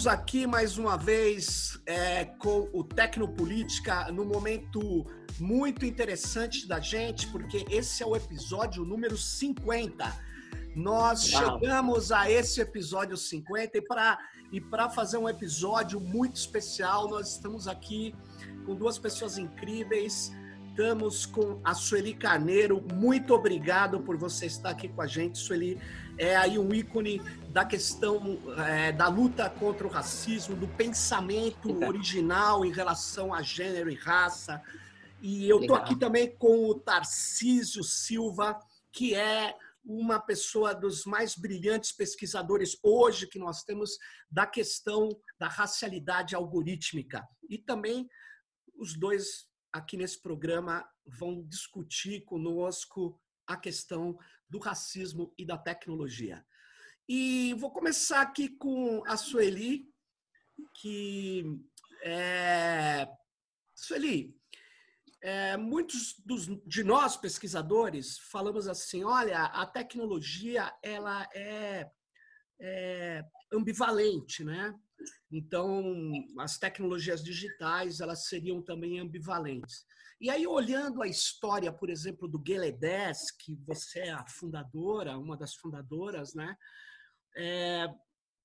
Estamos aqui mais uma vez é, com o Tecnopolítica no momento muito interessante da gente, porque esse é o episódio número 50. Nós Uau. chegamos a esse episódio 50 e para e fazer um episódio muito especial, nós estamos aqui com duas pessoas incríveis. Estamos com a Sueli Carneiro. Muito obrigado por você estar aqui com a gente, Sueli é aí um ícone da questão é, da luta contra o racismo, do pensamento original em relação a gênero e raça. E eu estou aqui também com o Tarcísio Silva, que é uma pessoa dos mais brilhantes pesquisadores hoje que nós temos da questão da racialidade algorítmica. E também os dois aqui nesse programa vão discutir conosco a questão do racismo e da tecnologia. E vou começar aqui com a Sueli, que é... Sueli, é, muitos dos, de nós pesquisadores falamos assim, olha, a tecnologia ela é, é ambivalente, né? Então, as tecnologias digitais elas seriam também ambivalentes. E aí, olhando a história, por exemplo, do Gueledés, que você é a fundadora, uma das fundadoras, né? É,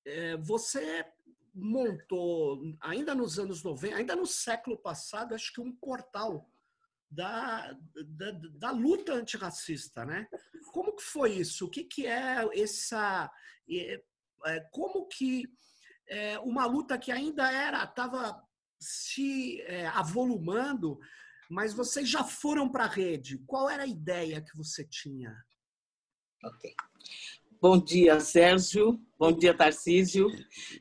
é, você montou, ainda nos anos 90, ainda no século passado, acho que um portal da, da, da, luta antirracista, né? Como que foi isso? O que, que é essa... É, é como que é, uma luta que ainda era, estava se é, avolumando, mas vocês já foram para a rede. Qual era a ideia que você tinha? Ok. Bom dia, Sérgio. Bom dia, Tarcísio.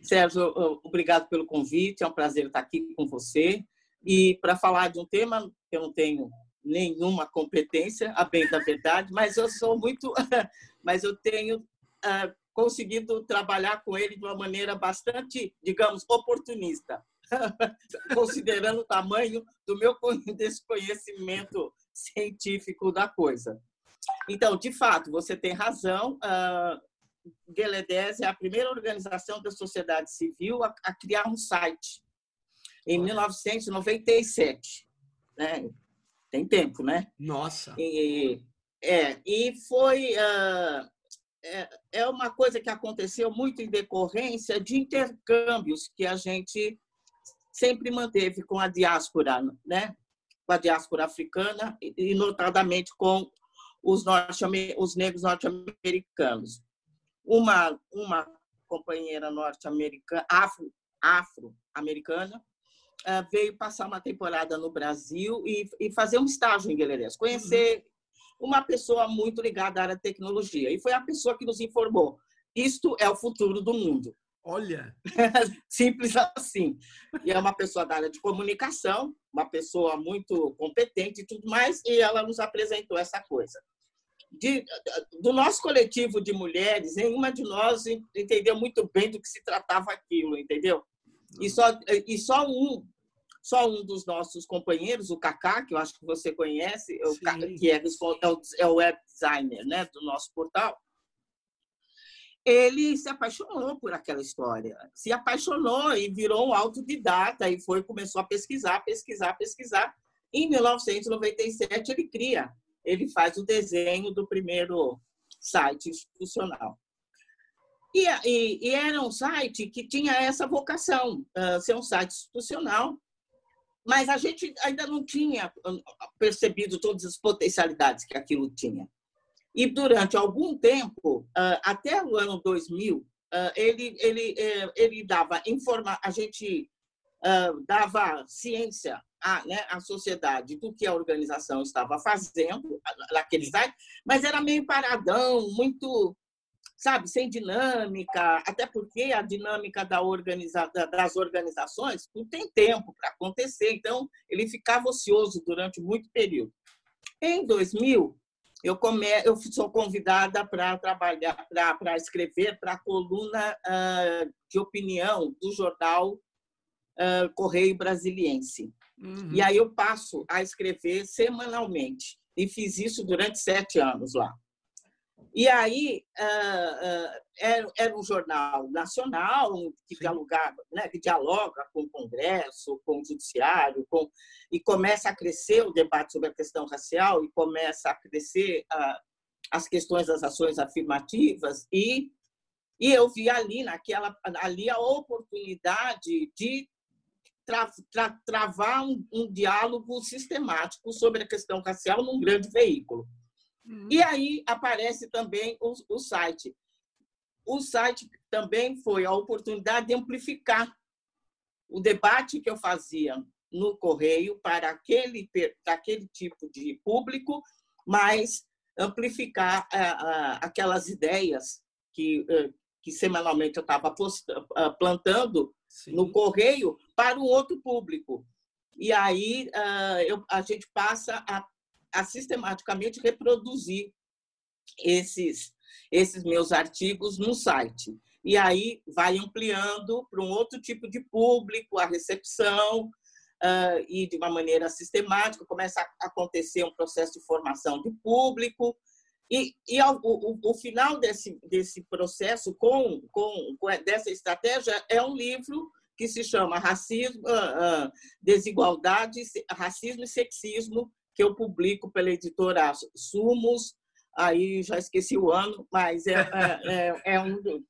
Sérgio, obrigado pelo convite. É um prazer estar aqui com você. E para falar de um tema que eu não tenho nenhuma competência, a bem da verdade, mas eu sou muito, mas eu tenho uh, conseguido trabalhar com ele de uma maneira bastante, digamos, oportunista. considerando o tamanho do meu desconhecimento científico da coisa. Então, de fato, você tem razão. Uh, é a primeira organização da sociedade civil a, a criar um site em 1997. Né? Tem tempo, né? Nossa! E, é, e foi uh, é, é uma coisa que aconteceu muito em decorrência de intercâmbios que a gente sempre manteve com a diáspora, né? com a diáspora africana e, notadamente, com os, norte os negros norte-americanos. Uma, uma companheira norte-americana, afro, afro-americana, uh, veio passar uma temporada no Brasil e, e fazer um estágio em Guilherme, conhecer uhum. uma pessoa muito ligada à área de tecnologia. E foi a pessoa que nos informou: isto é o futuro do mundo. Olha! Simples assim. E é uma pessoa da área de comunicação, uma pessoa muito competente e tudo mais, e ela nos apresentou essa coisa. De, do nosso coletivo de mulheres, nenhuma de nós entendeu muito bem do que se tratava aquilo, entendeu? E só, e só um só um dos nossos companheiros, o Kaká, que eu acho que você conhece, que é, é o web designer né, do nosso portal, ele se apaixonou por aquela história, se apaixonou e virou autodidata e foi começou a pesquisar, pesquisar, pesquisar. Em 1997 ele cria, ele faz o desenho do primeiro site institucional. E, e, e era um site que tinha essa vocação, uh, ser um site institucional, mas a gente ainda não tinha percebido todas as potencialidades que aquilo tinha. E durante algum tempo, ah, até o ano 2000, ah, ele, ele, eh, ele dava informa a gente ah, dava ciência à, né, à sociedade do que a organização estava fazendo naquele site, mas era meio paradão, muito, sabe, sem dinâmica, até porque a dinâmica da organiza, das organizações não tem tempo para acontecer, então ele ficava ocioso durante muito período. Em 2000, eu, come, eu sou convidada para trabalhar, para escrever para a coluna uh, de opinião do jornal uh, Correio Brasiliense. Uhum. E aí eu passo a escrever semanalmente. E fiz isso durante sete anos lá. E aí era, era um jornal nacional que dialogava, né, que dialoga com o Congresso, com o Judiciário, com, e começa a crescer o debate sobre a questão racial e começa a crescer as questões das ações afirmativas e e eu vi ali naquela ali a oportunidade de tra, tra, travar um, um, diálogo sistemático sobre a questão racial num grande veículo. Uhum. E aí aparece também o, o site. O site também foi a oportunidade de amplificar o debate que eu fazia no correio para aquele, para aquele tipo de público, mas amplificar aquelas ideias que, eh, que semanalmente eu estava ah, plantando Sim. no correio para um outro público. E aí ah, eu, a gente passa a, a sistematicamente reproduzir esses, esses meus artigos no site. E aí vai ampliando para um outro tipo de público a recepção, Uh, e de uma maneira sistemática começa a acontecer um processo de formação de público e, e ao, o, o, final desse, desse processo, com, com, com, dessa estratégia, é um livro que se chama Racismo, uh, uh, Desigualdade, Racismo e Sexismo, que eu publico pela editora Sumos, aí já esqueci o ano, mas é, é, é, é um.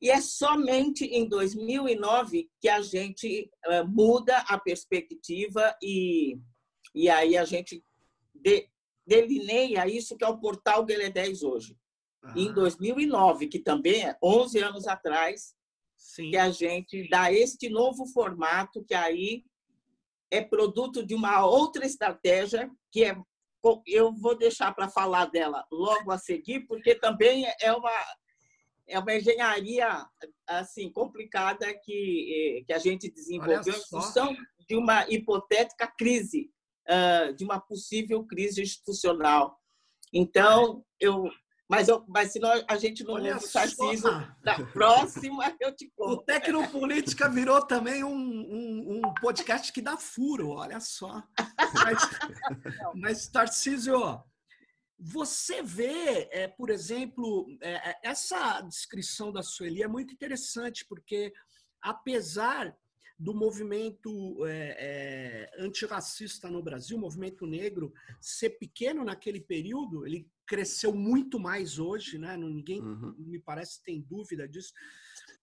E é somente em 2009 que a gente uh, muda a perspectiva e, e aí a gente de, delineia isso que é o portal Guelé 10 hoje. Ah. Em 2009, que também é 11 anos atrás, Sim. que a gente dá este novo formato que aí é produto de uma outra estratégia que é eu vou deixar para falar dela logo a seguir, porque também é uma é uma engenharia assim complicada que que a gente desenvolveu em função de uma hipotética crise de uma possível crise institucional. Então, eu. Mas, eu, mas se nós, a gente não Olha o Tarcísio, na próxima eu te conto. O Tecnopolítica virou também um, um, um, podcast que dá furo, olha só. Mas, mas Tarcísio, você vê, é, por exemplo, é, essa descrição da Sueli é muito interessante, porque apesar do movimento é, é, antirracista no Brasil, o movimento negro, ser pequeno naquele período, ele cresceu muito mais hoje, né? Ninguém uhum. me parece tem dúvida disso.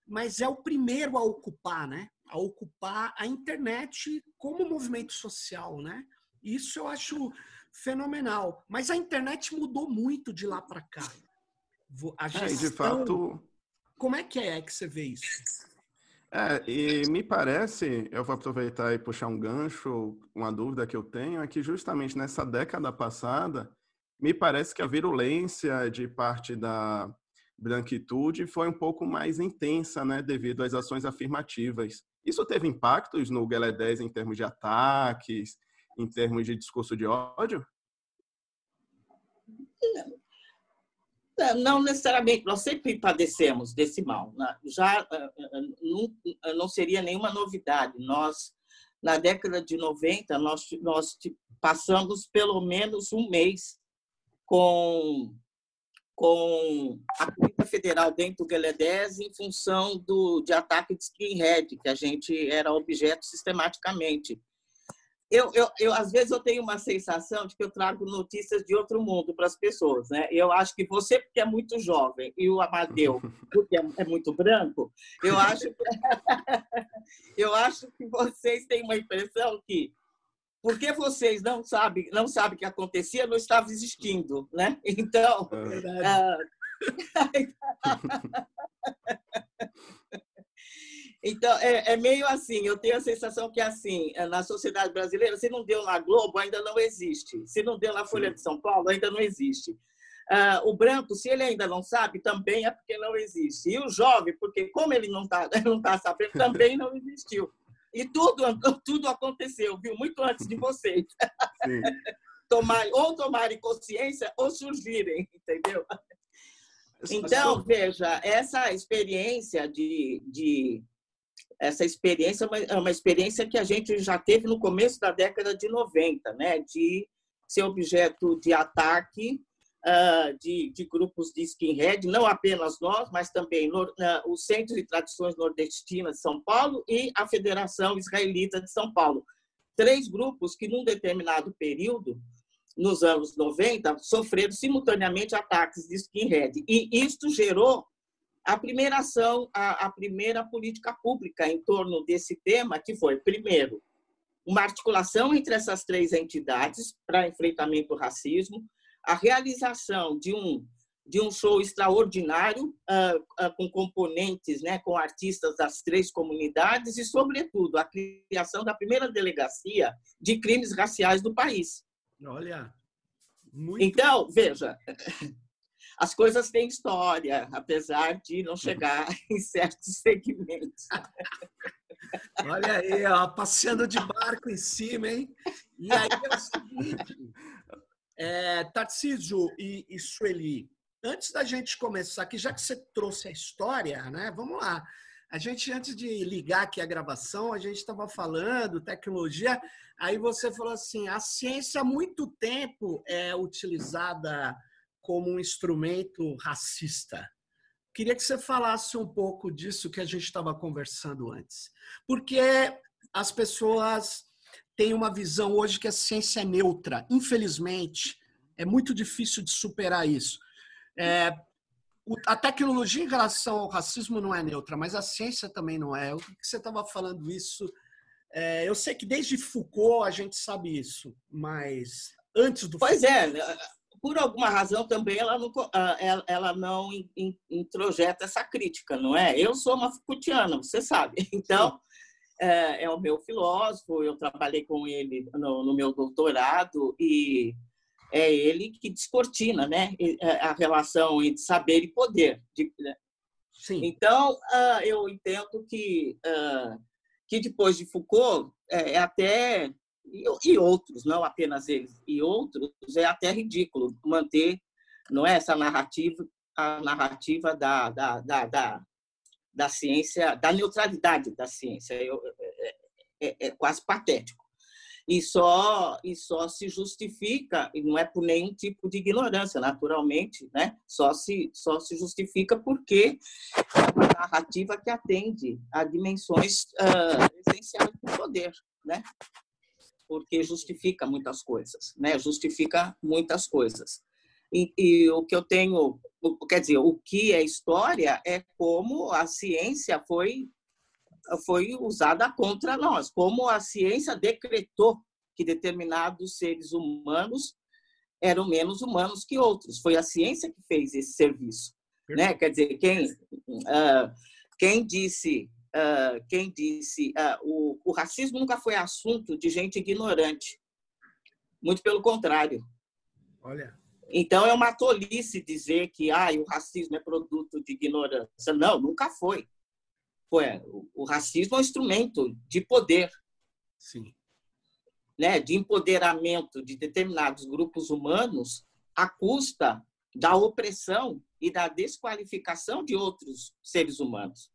Mas é o primeiro a ocupar, né? A ocupar a internet como movimento social, né? Isso eu acho fenomenal. Mas a internet mudou muito de lá para cá. A gestão, é, de fato. Como é que é que você vê isso? É, e me parece, eu vou aproveitar e puxar um gancho, uma dúvida que eu tenho, é que justamente nessa década passada, me parece que a virulência de parte da branquitude foi um pouco mais intensa, né, devido às ações afirmativas. Isso teve impactos no Guelé 10 em termos de ataques, em termos de discurso de ódio? Não necessariamente, nós sempre padecemos desse mal. Né? Já eh, eh, não, eh, não seria nenhuma novidade. Nós, na década de 90, nós, nós passamos pelo menos um mês com, com a Polícia Federal dentro do Gueledés em função do, de ataque de skinhead, que a gente era objeto sistematicamente eu, eu, eu, às vezes eu tenho uma sensação de que eu trago notícias de outro mundo para as pessoas, né? Eu acho que você porque é muito jovem e o Amadeu porque é, é muito branco, eu acho que, eu acho que vocês têm uma impressão que porque vocês não sabem não sabem o que acontecia, não estava existindo, né? Então, é Então, é, é, meio assim, eu tenho a sensação que, assim, é, na sociedade brasileira, se não deu na Globo, ainda não existe. Se não deu na Folha Sim. de São Paulo, ainda não existe. Uh, o branco, se ele ainda não sabe, também é porque não existe. E o jovem, porque como ele não está não tá sabendo, também não existiu. E tudo, tudo aconteceu, viu? Muito antes de vocês. Tomar, ou tomarem consciência ou surgirem, entendeu? Então, veja, essa experiência de, de essa experiência é uma, é uma experiência que a gente já teve no começo da década de 90, né? de ser objeto de ataque uh, de, de, grupos de skinhead, não apenas nós, mas também no, uh, o Centro de Tradições Nordestinas de São Paulo e a Federação Israelita de São Paulo. Três grupos que, num determinado período, nos anos 90, sofreram simultaneamente ataques de skinhead. E isto gerou a primeira ação, a, a primeira política pública em torno desse tema, que foi, primeiro, uma articulação entre essas três entidades para enfrentamento do racismo, a realização de um de um show extraordinário uh, uh, com componentes, né, com artistas das três comunidades e, sobretudo, a criação da primeira delegacia de crimes raciais do país. Olha, muito... então veja, as coisas têm história, apesar de não chegar em certos segmentos. Olha aí, ó, passeando de barco em cima, hein? E aí é o seguinte, é, Tarcísio e, e Sueli, antes da gente começar aqui, já que você trouxe a história, né? Vamos lá. A gente, antes de ligar aqui a gravação, a gente estava falando tecnologia, aí você falou assim, a ciência há muito tempo é utilizada como um instrumento racista. Queria que você falasse um pouco disso que a gente estava conversando antes. Porque as pessoas têm uma visão hoje que a ciência é neutra. Infelizmente, é muito difícil de superar isso. É, a tecnologia em relação ao racismo não é neutra, mas a ciência também não é. O que você estava falando isso? É, eu sei que desde Foucault a gente sabe isso, mas antes do. Pois é, por alguma razão também ela não, ah, ela não introjeta essa crítica, não é? Eu sou uma Foucaultiana, você sabe. Então, é, é, o meu filósofo, eu trabalhei com ele no, no, meu doutorado e é ele que descortina né? É, a relação entre saber e poder. Né? Sim. Então, ah, eu entendo que, ah, que depois de Foucault, é até e, outros, não apenas eles, e outros, é até ridículo manter não é essa narrativa, a narrativa da, da, da, da, da ciência, da neutralidade da ciência. Eu, é, é, é, quase patético. E só, e só se justifica, e não é por nenhum tipo de ignorância, naturalmente, né? só, se, só se justifica porque é uma narrativa que atende a dimensões uh, essenciais do poder. Né? Porque justifica muitas coisas, né? Justifica muitas coisas. E, e, o que eu tenho, quer dizer, o que é história é como a ciência foi foi usada contra nós, como a ciência decretou que determinados seres humanos eram menos humanos que outros. Foi a ciência que fez esse serviço, né? Quer dizer, quem uh, quem disse uh, quem disse uh, o, o racismo nunca foi assunto de gente ignorante. Muito pelo contrário. Olha. Então é uma tolice dizer que ah, o racismo é produto de ignorância. Não, nunca foi. foi o, o racismo é um instrumento de poder. Sim. Né, de empoderamento de determinados grupos humanos à custa da opressão e da desqualificação de outros seres humanos.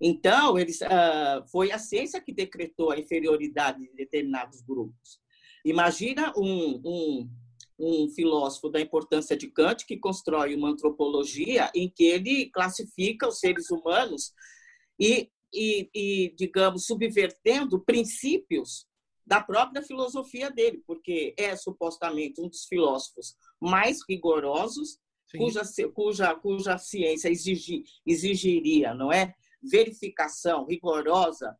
Então, eles, uh, foi a ciência que decretou a inferioridade de determinados grupos. Imagina um, um, um filósofo da importância de Kant que constrói uma antropologia em que ele classifica os seres humanos e, e, e digamos, subvertendo princípios da própria filosofia dele, porque é supostamente um dos filósofos mais rigorosos, cuja, cuja, cuja ciência exigir, exigiria, não é? Verificação rigorosa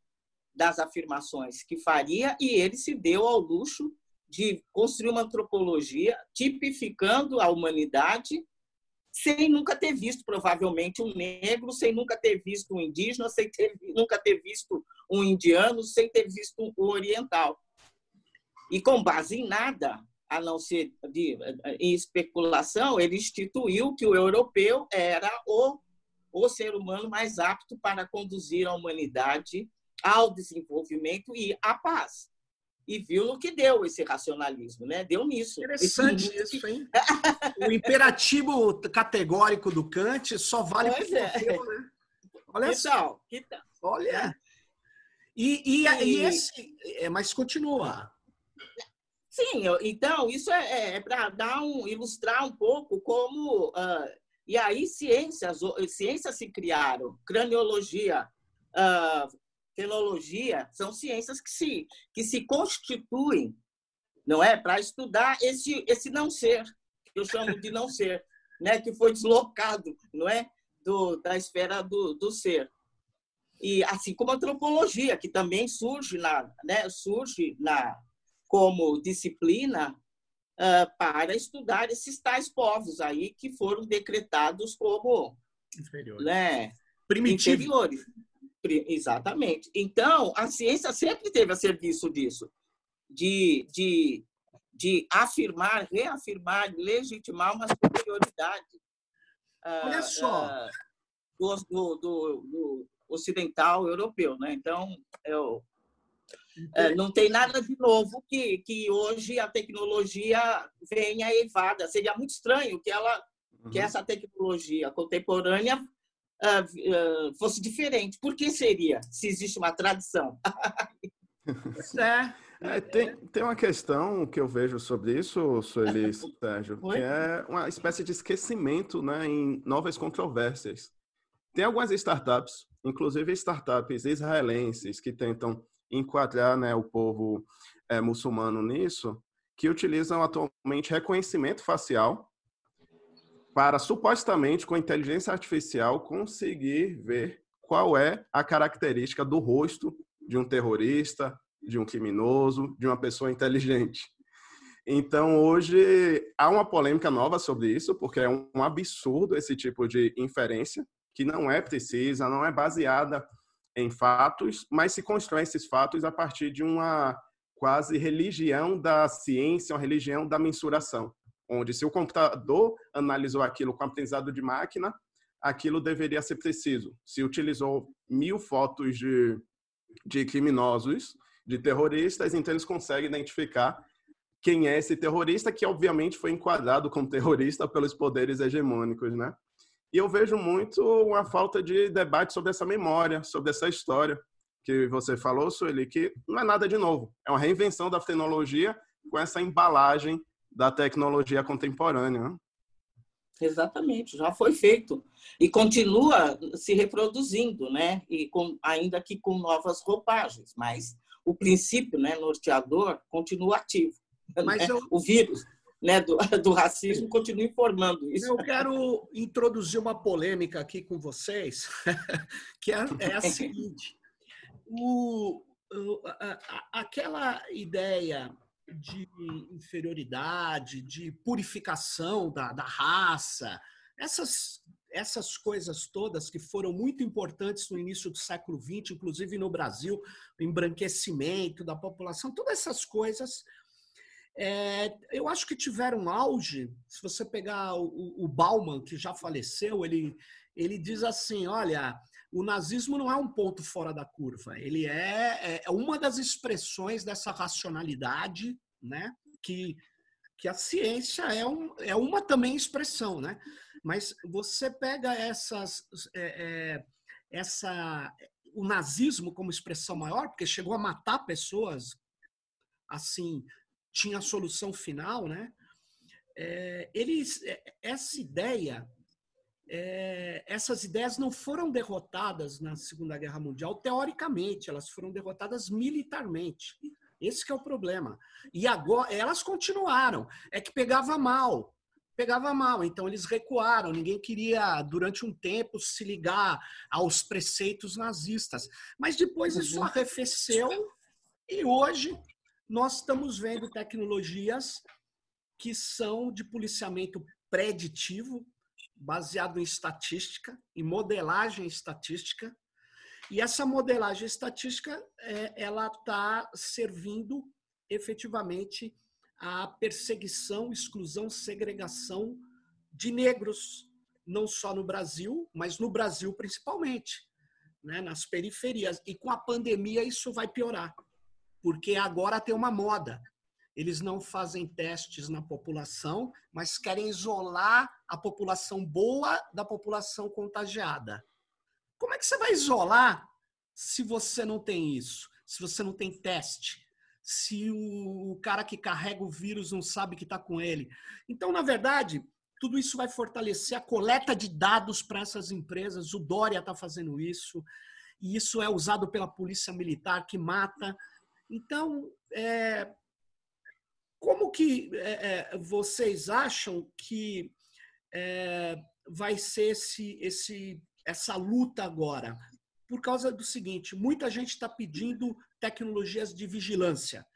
das afirmações que faria e ele se deu ao luxo de construir uma antropologia tipificando a humanidade sem nunca ter visto provavelmente um negro, sem nunca ter visto um indígena, sem ter, nunca ter visto um indiano, sem ter visto um oriental. E com base em nada, a não ser de, em especulação, ele instituiu que o europeu era o o ser humano mais apto para conduzir a humanidade ao desenvolvimento e à paz. E viu no que deu esse racionalismo, né? Deu nisso. Interessante isso, hein? o imperativo categórico do Kant só vale para é. né? Olha que só. Que tal? Olha. E, e, e... e esse... É, mas continua. Sim, então isso é, é, é para dar um ilustrar um pouco como uh, e aí ciências ciências se criaram, craniologia, uh, fenologia são ciências que se que se constituem, não é, para estudar esse esse não ser que eu chamo de não ser, né, que foi deslocado, não é, do, da esfera do, do ser. E assim como a antropologia que também surge na né, surge na como disciplina uh, para estudar esses tais povos aí que foram decretados como inferiores, né, primitivos. Inferiores. Exatamente. Então, a ciência sempre teve a serviço disso, de, de, de afirmar, reafirmar, legitimar uma superioridade. Olha uh, só. Uh, do, do, do, ocidental europeu. Né? Então, eu, não tem nada de novo que, que hoje a tecnologia venha evada. Seria muito estranho que ela uhum. que essa tecnologia contemporânea uh, uh, fosse diferente. Por que seria, se existe uma tradição? é. É, tem, tem uma questão que eu vejo sobre isso, Sueli Sérgio, que é uma espécie de esquecimento né, em novas controvérsias. Tem algumas startups inclusive startups israelenses que tentam enquadrar né, o povo é, muçulmano nisso, que utilizam atualmente reconhecimento facial para supostamente com inteligência artificial conseguir ver qual é a característica do rosto de um terrorista, de um criminoso, de uma pessoa inteligente. Então, hoje há uma polêmica nova sobre isso, porque é um absurdo esse tipo de inferência que não é precisa, não é baseada em fatos, mas se constrói esses fatos a partir de uma quase religião da ciência, uma religião da mensuração, onde se o computador analisou aquilo com aprendizado de máquina, aquilo deveria ser preciso. Se utilizou mil fotos de, de criminosos, de terroristas, então eles conseguem identificar quem é esse terrorista, que obviamente foi enquadrado como terrorista pelos poderes hegemônicos, né? E eu vejo muito uma falta de debate sobre essa memória, sobre essa história que você falou, Sueli, que não é nada de novo. É uma reinvenção da tecnologia com essa embalagem da tecnologia contemporânea. Né? Exatamente, já foi feito e continua se reproduzindo, né? E com, ainda que com novas roupagens, mas o princípio, né, norteador continua ativo. Mas né? eu... o vírus né, do, do racismo continua informando isso. Eu quero introduzir uma polêmica aqui com vocês, que é, é a seguinte: o, a, aquela ideia de inferioridade, de purificação da, da raça, essas, essas coisas todas que foram muito importantes no início do século XX, inclusive no Brasil, o embranquecimento da população, todas essas coisas é, eu acho que tiveram auge. Se você pegar o, o Bauman, que já faleceu, ele, ele diz assim: olha, o nazismo não é um ponto fora da curva, ele é, é, é uma das expressões dessa racionalidade, né? Que, que a ciência é, um, é uma também expressão, né? Mas você pega essas, é, é, essa, o nazismo como expressão maior, porque chegou a matar pessoas assim tinha a solução final, né? É, eles, é, essa ideia, é, essas ideias não foram derrotadas na Segunda Guerra Mundial teoricamente, elas foram derrotadas militarmente. Esse é o problema. E agora elas continuaram. É que pegava mal, pegava mal. Então eles recuaram. Ninguém queria durante um tempo se ligar aos preceitos nazistas. Mas depois isso uhum. arrefeceu e hoje nós estamos vendo tecnologias que são de policiamento preditivo, baseado em estatística, em modelagem estatística. E essa modelagem estatística, é, ela está servindo efetivamente à perseguição, exclusão, segregação de negros, não só no Brasil, mas no Brasil principalmente, né, nas periferias. E com a pandemia isso vai piorar porque agora tem uma moda. Eles não fazem testes na população, mas querem isolar a população boa da população contagiada. Como é que você vai isolar se você não tem isso? Se você não tem teste? se o cara que carrega o vírus não sabe que está com ele. Então, na verdade, tudo isso vai fortalecer a coleta de dados para essas empresas. O Dória está fazendo isso, e isso é usado pela polícia militar que mata. Então, é, como que é, é vocês acham que é, vai ser esse, esse, essa luta agora? Por causa do seguinte, muita gente está pedindo tecnologias de vigilância.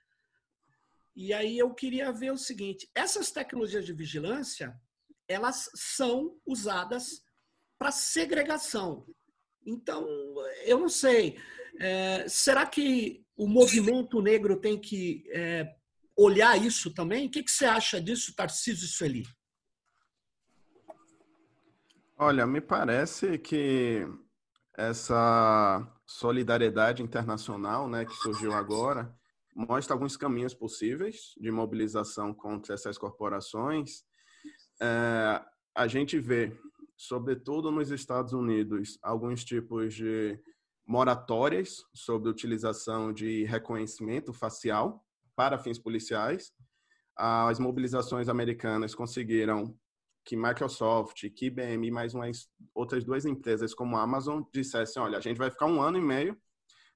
E aí eu queria ver o seguinte: essas tecnologias de vigilância, elas são usadas para segregação. Então, eu não sei. É, será que o movimento negro tem que é, olhar isso também? O que, que você acha disso, Tarcísio Sueli? Olha, me parece que essa solidariedade internacional, né, que surgiu agora, mostra alguns caminhos possíveis de mobilização contra essas corporações. É, a gente vê, sobretudo nos Estados Unidos, alguns tipos de moratórias sobre utilização de reconhecimento facial para fins policiais. As mobilizações americanas conseguiram que Microsoft, que IBM e mais umas outras duas empresas como a Amazon dissessem, olha, a gente vai ficar um ano e meio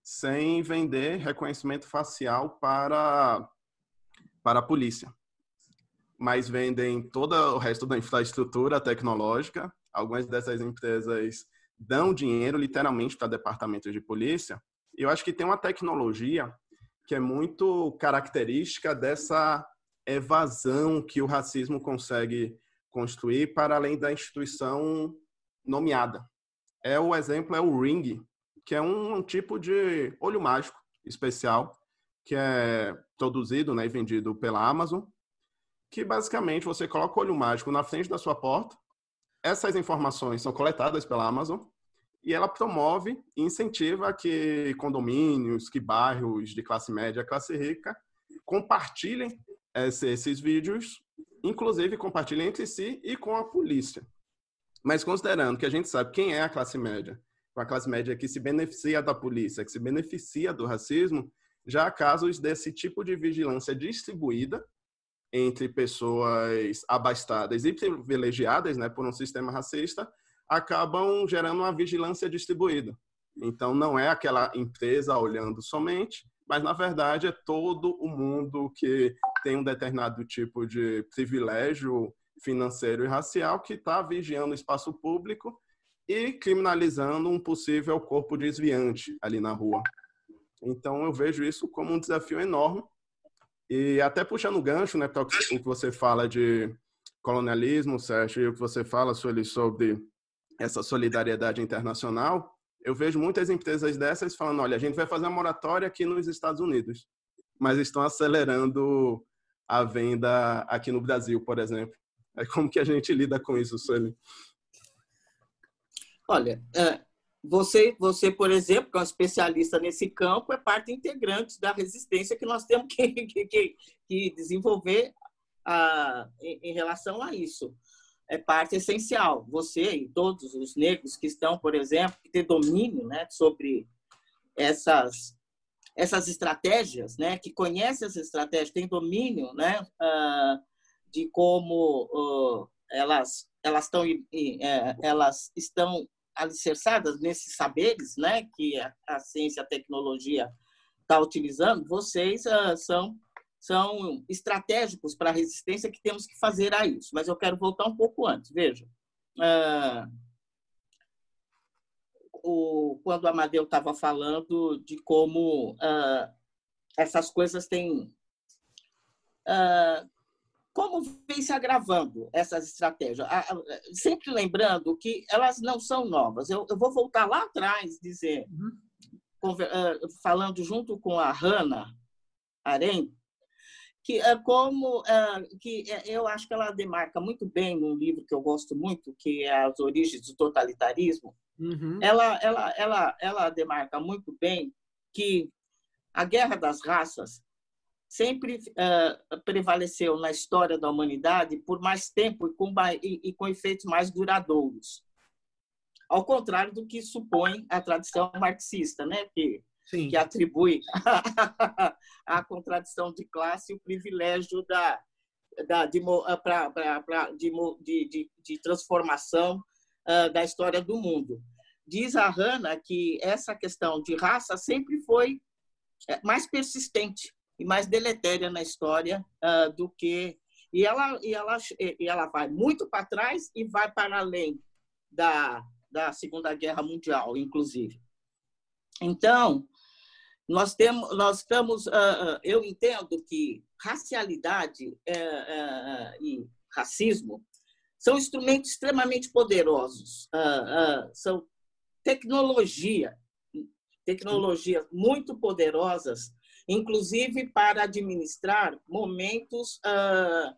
sem vender reconhecimento facial para para a polícia. Mas vendem todo o resto da infraestrutura tecnológica. Algumas dessas empresas dão dinheiro literalmente para departamentos de polícia. Eu acho que tem uma tecnologia que é muito característica dessa evasão que o racismo consegue construir para além da instituição nomeada. É o exemplo é o Ring, que é um, um tipo de olho mágico especial que é produzido né, e vendido pela Amazon, que basicamente você coloca o olho mágico na frente da sua porta, essas informações são coletadas pela Amazon e ela promove e incentiva que condomínios, que bairros de classe média, classe rica compartilhem esses vídeos inclusive compartilha entre si e com a polícia. Mas considerando que a gente sabe quem é a classe média, a classe média que se beneficia da polícia, que se beneficia do racismo, já há casos desse tipo de vigilância distribuída entre pessoas abastadas e privilegiadas, né, por um sistema racista, acabam gerando uma vigilância distribuída. Então, não é aquela empresa olhando somente, mas na verdade é todo o mundo que tem um determinado tipo de privilégio financeiro e racial que está vigiando o espaço público e criminalizando um possível corpo desviante ali na rua. Então eu vejo isso como um desafio enorme e até puxando o gancho, né, para o que você fala de colonialismo, Sérgio, e o que você fala Sueli, sobre essa solidariedade internacional, eu vejo muitas empresas dessas falando, olha, a gente vai fazer uma moratória aqui nos Estados Unidos, mas estão acelerando a venda aqui no Brasil, por exemplo. Como que a gente lida com isso, Sueli? Olha, é, você, você, por exemplo, que é um especialista nesse campo, é parte integrante da resistência que nós temos que, que, que desenvolver a, em, em relação a isso é parte essencial. Você e todos os negros que estão, por exemplo, que ter domínio né, sobre essas, essas estratégias, né, que conhecem essas estratégias, têm domínio né, uh, de como uh, elas, elas, estão, uh, elas estão alicerçadas nesses saberes né, que a, a ciência e a tecnologia está utilizando, vocês ah, são são estratégicos para a resistência que temos que fazer a isso. Mas eu quero voltar um pouco antes. Veja, ah, o, quando o Amadeu estava falando de como ah, essas coisas têm. Ah, como vem se agravando essas estratégias? sempre lembrando que elas não são novas. Eu, eu vou voltar lá atrás, dizer, uhum. falando junto com a Hannah Arendt, que é como que é, eu acho que ela demarca muito bem num livro que eu gosto muito, que é As Origens do Totalitarismo. Uhum. Ela, ela, ela, ela demarca muito bem que a guerra das raças sempre uh, prevaleceu na história da humanidade por mais tempo e com, e, e com efeitos mais duradouros. Ao contrário do que supõe a tradição marxista, né? que Sim. que atribui à contradição de classe o privilégio da, da, de, pra, pra, pra, de, de, de, transformação uh, da história do mundo. Diz a Hannah que essa questão de raça sempre foi mais persistente e mais deletéria na história uh, do que e ela e ela e ela vai muito para trás e vai para além da da Segunda Guerra Mundial, inclusive. Então, nós temos nós estamos uh, eu entendo que racialidade uh, e racismo são instrumentos extremamente poderosos, são tecnologia tecnologias muito poderosas, inclusive para administrar momentos uh,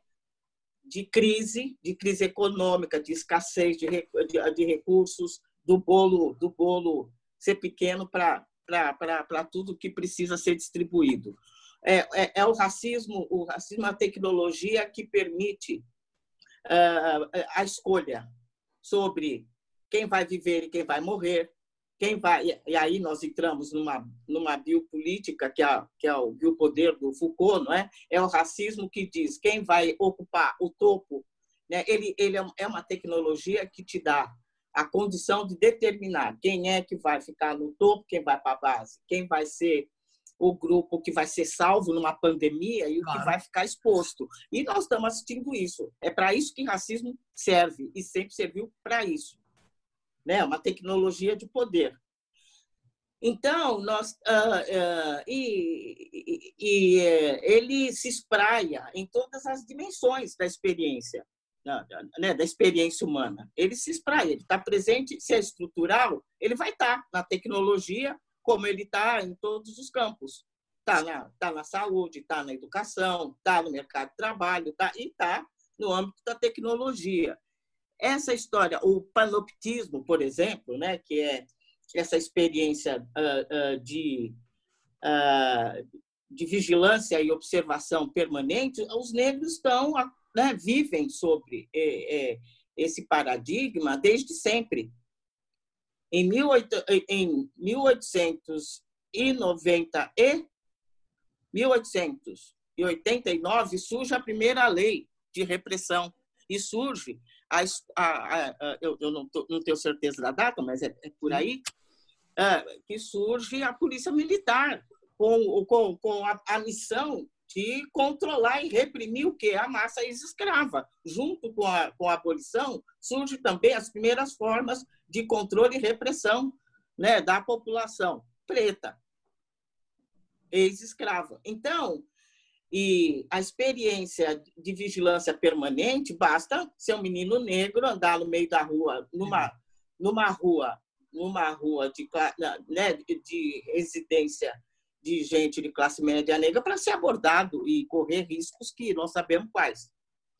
de crise, de crise econômica, de escassez de, de, de recursos, do bolo, do bolo ser pequeno para tudo que precisa ser distribuído. É, é, é, o racismo, o racismo é a tecnologia que permite uh, a escolha sobre quem vai viver e quem vai morrer, quem vai e aí nós entramos numa numa biopolítica que é que é o biopoder do Foucault não é? É o racismo que diz quem vai ocupar o topo né? Ele ele é, é uma tecnologia que te dá a condição de determinar quem é que vai ficar no topo quem vai para a base quem vai ser o grupo que vai ser salvo numa pandemia e o claro. que vai ficar exposto. E nós estamos assistindo isso. É para isso que racismo serve e sempre serviu para isso né? uma tecnologia de poder. Então, nós, uh, uh, e, e, e, é, ele se espraia em todas as dimensões da experiência, né, da experiência humana. Ele se espraia, ele está presente, se é estrutural, ele vai estar tá na tecnologia, como ele está em todos os campos. Está na, tá na saúde, está na educação, está no mercado de trabalho, tá, e está no âmbito da tecnologia. Essa história, o panoptismo, por exemplo, né, que é essa experiência uh, uh, de, uh, de vigilância e observação permanente, os negros estão, né, vivem sobre eh, eh, esse paradigma desde sempre. Em, 18, em 1890 e 1889 surge a primeira lei de repressão e surge a, a, a, eu, eu não, tô, não, tenho certeza da data, mas é, é por aí, é, que surge a polícia militar com, com, com a, missão de controlar e reprimir o que? A massa ex-escrava. Junto com a, com a abolição, surge também as primeiras formas de controle e repressão né, da população preta, ex-escrava. Então, e a experiência de vigilância permanente basta ser um menino negro andar no meio da rua, numa, numa rua, numa rua de, né, de residência de gente de classe média negra para ser abordado e correr riscos que nós sabemos quais.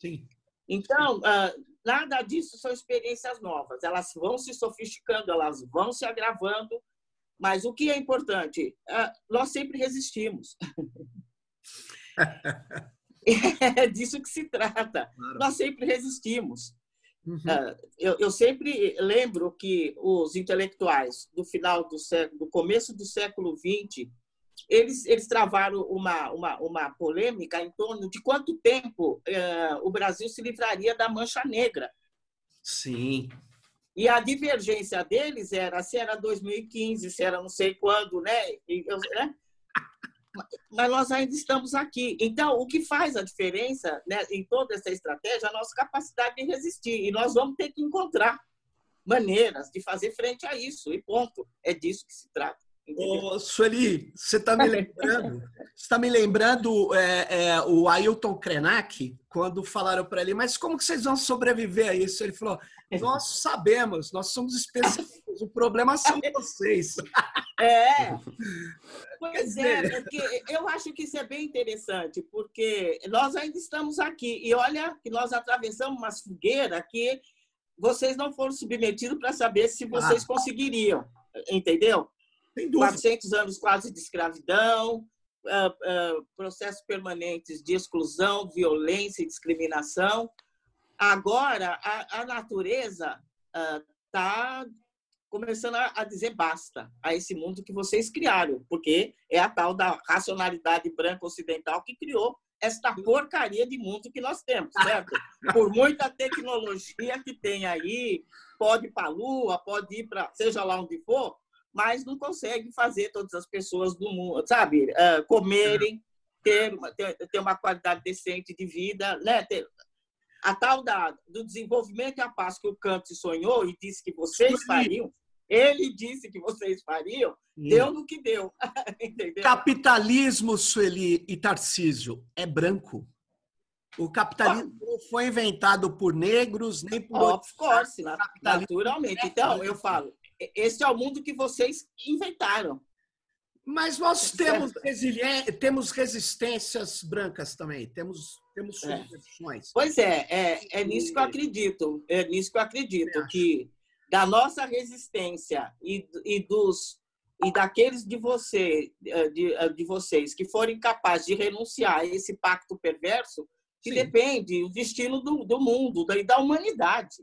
Sim. Então, ah, nada disso são experiências novas. Elas vão se sofisticando, elas vão se agravando, mas o que é importante? Ah, nós sempre resistimos. é disso que se trata. Claro. Nós sempre resistimos. Uhum. Ah, eu, eu, sempre lembro que os intelectuais do final do século, do começo do século XX, eles, eles travaram uma, uma, uma polêmica em torno de quanto tempo uh, o Brasil se livraria da mancha negra. Sim. E a divergência deles era se era 2015, se era não sei quando, né? Eu, né? Mas nós ainda estamos aqui. Então, o que faz a diferença né, em toda essa estratégia é a nossa capacidade de resistir. E nós vamos ter que encontrar maneiras de fazer frente a isso. E ponto. É disso que se trata. Ô, Sueli, você está me lembrando, está me lembrando é, é, o Ailton Krenak, quando falaram para ele, mas como que vocês vão sobreviver a isso? Ele falou, nós sabemos, nós somos especialistas, o problema são vocês. É, pois é, porque eu acho que isso é bem interessante, porque nós ainda estamos aqui, e olha que nós atravessamos uma fogueira que vocês não foram submetidos para saber se vocês ah. conseguiriam, entendeu? 400 anos quase de escravidão, uh, uh, processos permanentes de exclusão, violência e discriminação. Agora, a, a natureza está uh, começando a, a, dizer basta a esse mundo que vocês criaram, porque é a tal da racionalidade branca ocidental que criou esta porcaria de mundo que nós temos, certo? Por muita tecnologia que tem aí, pode ir para a Lua, pode ir para seja lá onde for, mas não consegue fazer todas as pessoas do mundo, sabe, uh, comerem, ter uma, ter, ter, uma qualidade decente de vida, né? Ter, a tal da, do desenvolvimento e a paz que o Kant sonhou e disse que vocês fariam, ele disse que vocês fariam, hum. deu no que deu. Capitalismo, Sueli e Tarcísio, é branco. O capitalismo não foi inventado por negros, nem por Of course, naturalmente. É então, eu falo, esse é o mundo que vocês inventaram. Mas nós temos, temos resistências brancas também, temos, temos é. subversões. É. Pois é, é, é nisso que eu acredito. É nisso que eu acredito, que da nossa resistência e, e dos e daqueles de você de, de vocês que forem capazes de renunciar a esse pacto perverso, que Sim. depende o destino do, do mundo e da humanidade.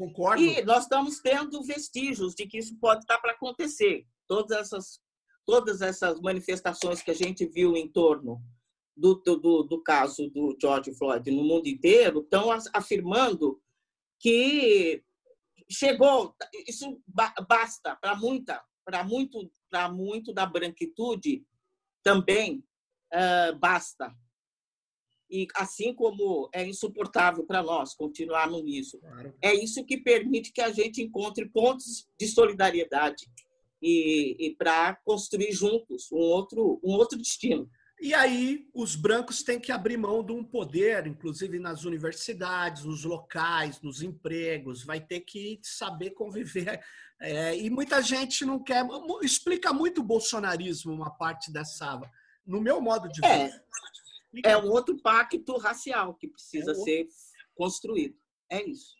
Concordo. E nós estamos tendo vestígios de que isso pode estar para acontecer. Todas essas, todas essas manifestações que a gente viu em torno do, do, do caso do George Floyd no mundo inteiro estão afirmando que chegou, isso basta para muita, para muito, para muito da branquitude também uh, basta e assim como é insuportável para nós continuarmos nisso, claro. é isso que permite que a gente encontre pontos de solidariedade e, e para construir juntos um outro, um outro destino. E aí os brancos têm que abrir mão de um poder, inclusive nas universidades, nos locais, nos empregos, vai ter que saber conviver. É, e muita gente não quer. Explica muito o bolsonarismo, uma parte dessa. No meu modo de é. ver. É é um outro pacto racial que precisa é ser construído. É isso.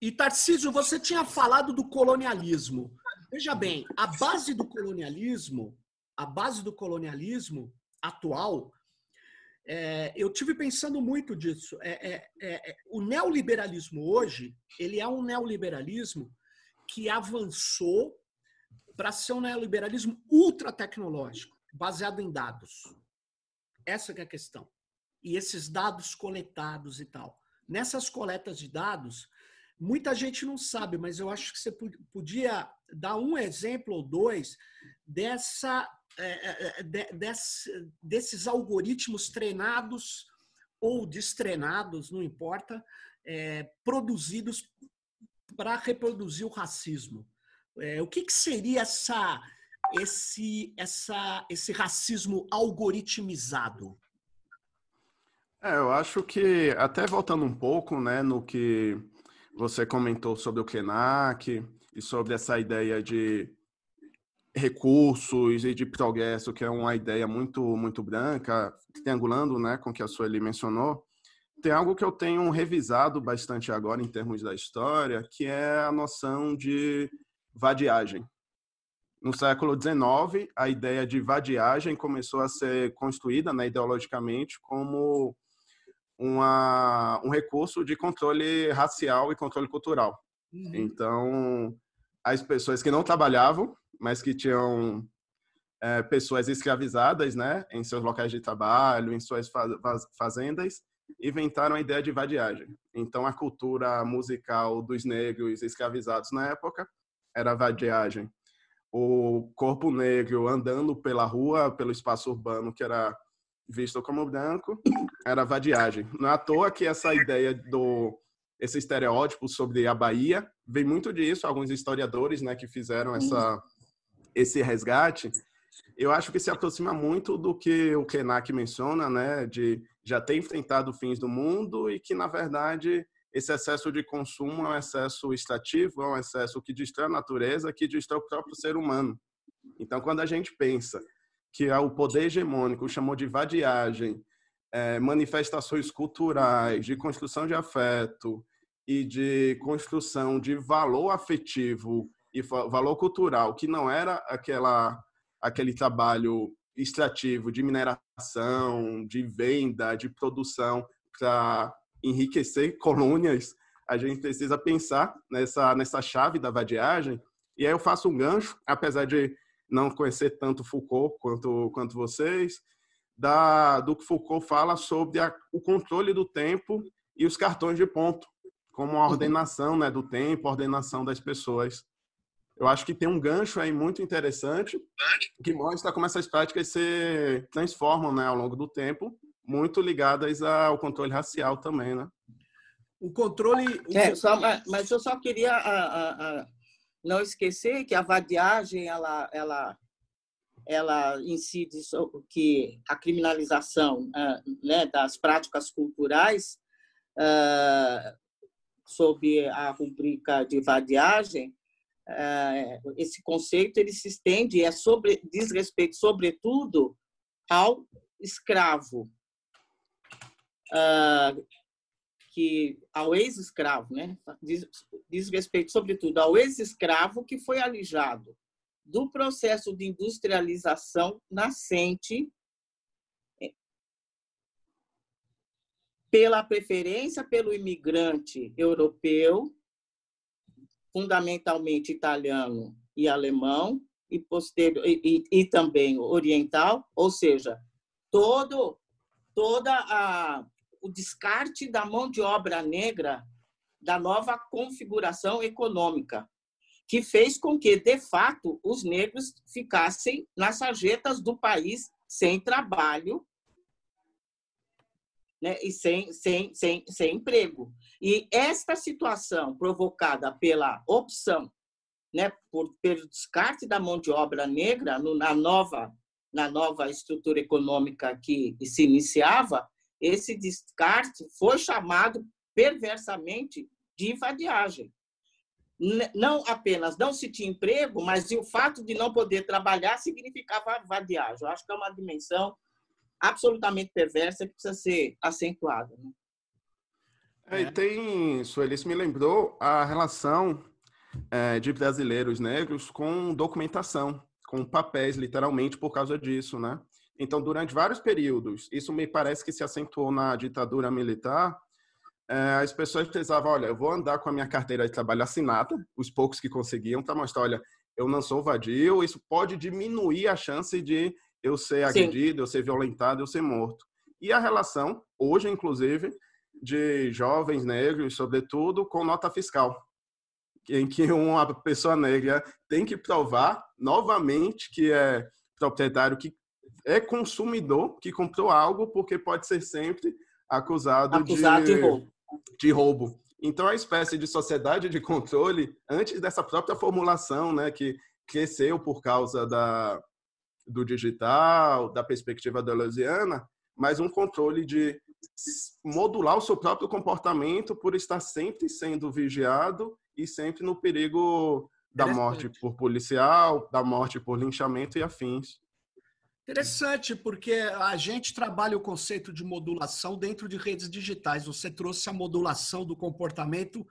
E Tarcísio, você tinha falado do colonialismo. Veja bem, a base do colonialismo, a base do colonialismo atual, é, eu tive pensando muito disso. É, é, é, é o neoliberalismo hoje, ele é um neoliberalismo que avançou para ser um neoliberalismo ultra tecnológico, baseado em dados. Essa é a questão. E esses dados coletados e tal. Nessas coletas de dados, muita gente não sabe, mas eu acho que você podia dar um exemplo ou dois dessa, é, é, de, desse, desses algoritmos treinados ou destrenados, não importa, é, produzidos para reproduzir o racismo. É, o que, que seria essa esse, essa, esse racismo algoritmizado? É, eu acho que, até voltando um pouco né, no que você comentou sobre o KENAC e sobre essa ideia de recursos e de progresso, que é uma ideia muito muito branca, triangulando né, com o que a Sueli mencionou, tem algo que eu tenho revisado bastante agora em termos da história, que é a noção de vadiagem. No século XIX, a ideia de vadiagem começou a ser construída né, ideologicamente como uma, um recurso de controle racial e controle cultural. Uhum. Então, as pessoas que não trabalhavam, mas que tinham é, pessoas escravizadas né, em seus locais de trabalho, em suas fazendas, inventaram a ideia de vadiagem. Então, a cultura musical dos negros escravizados na época era vadiagem o corpo negro andando pela rua, pelo espaço urbano que era visto como branco, era vadiagem. Não é à toa que essa ideia do esse estereótipo sobre a Bahia vem muito disso, alguns historiadores, né, que fizeram essa esse resgate. Eu acho que se aproxima muito do que o Kenak menciona, né, de já ter enfrentado fins do mundo e que na verdade esse excesso de consumo é um excesso extrativo, é um excesso que destrói a natureza, que destrói o próprio ser humano. Então, quando a gente pensa que o poder hegemônico chamou de vadiagem, é, manifestações culturais, de construção de afeto e de construção de valor afetivo e valor cultural, que não era aquela aquele trabalho extrativo de mineração, de venda, de produção para enriquecer colônias, a gente precisa pensar nessa, nessa chave da vadiagem E aí eu faço um gancho, apesar de não conhecer tanto Foucault quanto, quanto vocês, da, do que Foucault fala sobre a, o controle do tempo e os cartões de ponto, como a uhum. ordenação né, do tempo, a ordenação das pessoas. Eu acho que tem um gancho aí muito interessante que mostra como essas práticas se transformam né, ao longo do tempo, muito ligadas ao controle racial também, né? O controle... É, só, mas eu só queria a, a, a, não esquecer que a vadiagem, ela, ela, ela incide que a criminalização uh, né, das práticas culturais uh, sob a rubrica de vadiagem, uh, esse conceito ele se estende é sobre diz respeito sobretudo ao escravo que ao ex-escravo né diz, diz respeito sobretudo ao ex-escravo que foi alijado do processo de industrialização nascente pela preferência pelo imigrante europeu, fundamentalmente italiano e alemão, e, posterior, e, e, também oriental, ou seja, todo toda a, o descarte da mão de obra negra da nova configuração econômica, que fez com que, de fato, os negros ficassem nas sarjetas do país sem trabalho né, e sem, sem, sem, sem emprego. E esta situação provocada pela opção, né, por, pelo descarte da mão de obra negra no, na, nova, na nova estrutura econômica que se iniciava, esse descarte foi chamado perversamente de vadiagem. Não apenas não se tinha emprego, mas o fato de não poder trabalhar significava vadiagem. Eu acho que é uma dimensão absolutamente perversa que precisa ser acentuada. Né? É, tem, Sueli, isso me lembrou a relação é, de brasileiros negros com documentação, com papéis, literalmente, por causa disso, né? Então, durante vários períodos, isso me parece que se acentuou na ditadura militar, é, as pessoas precisavam, olha, eu vou andar com a minha carteira de trabalho assinada, os poucos que conseguiam, para mostrar, olha, eu não sou vadio, isso pode diminuir a chance de eu ser agredido, Sim. eu ser violentado, eu ser morto. E a relação, hoje inclusive, de jovens negros, sobretudo, com nota fiscal, em que uma pessoa negra tem que provar novamente que é proprietário, que é consumidor, que comprou algo, porque pode ser sempre acusado, acusado de, de, roubo. de roubo. Então, a espécie de sociedade de controle, antes dessa própria formulação, né, que cresceu por causa da, do digital, da perspectiva da Louisiana, mas um controle de modular o seu próprio comportamento por estar sempre sendo vigiado e sempre no perigo da morte por policial, da morte por linchamento e afins. Interessante, porque a gente trabalha o conceito de modulação dentro de redes digitais. Você trouxe a modulação do comportamento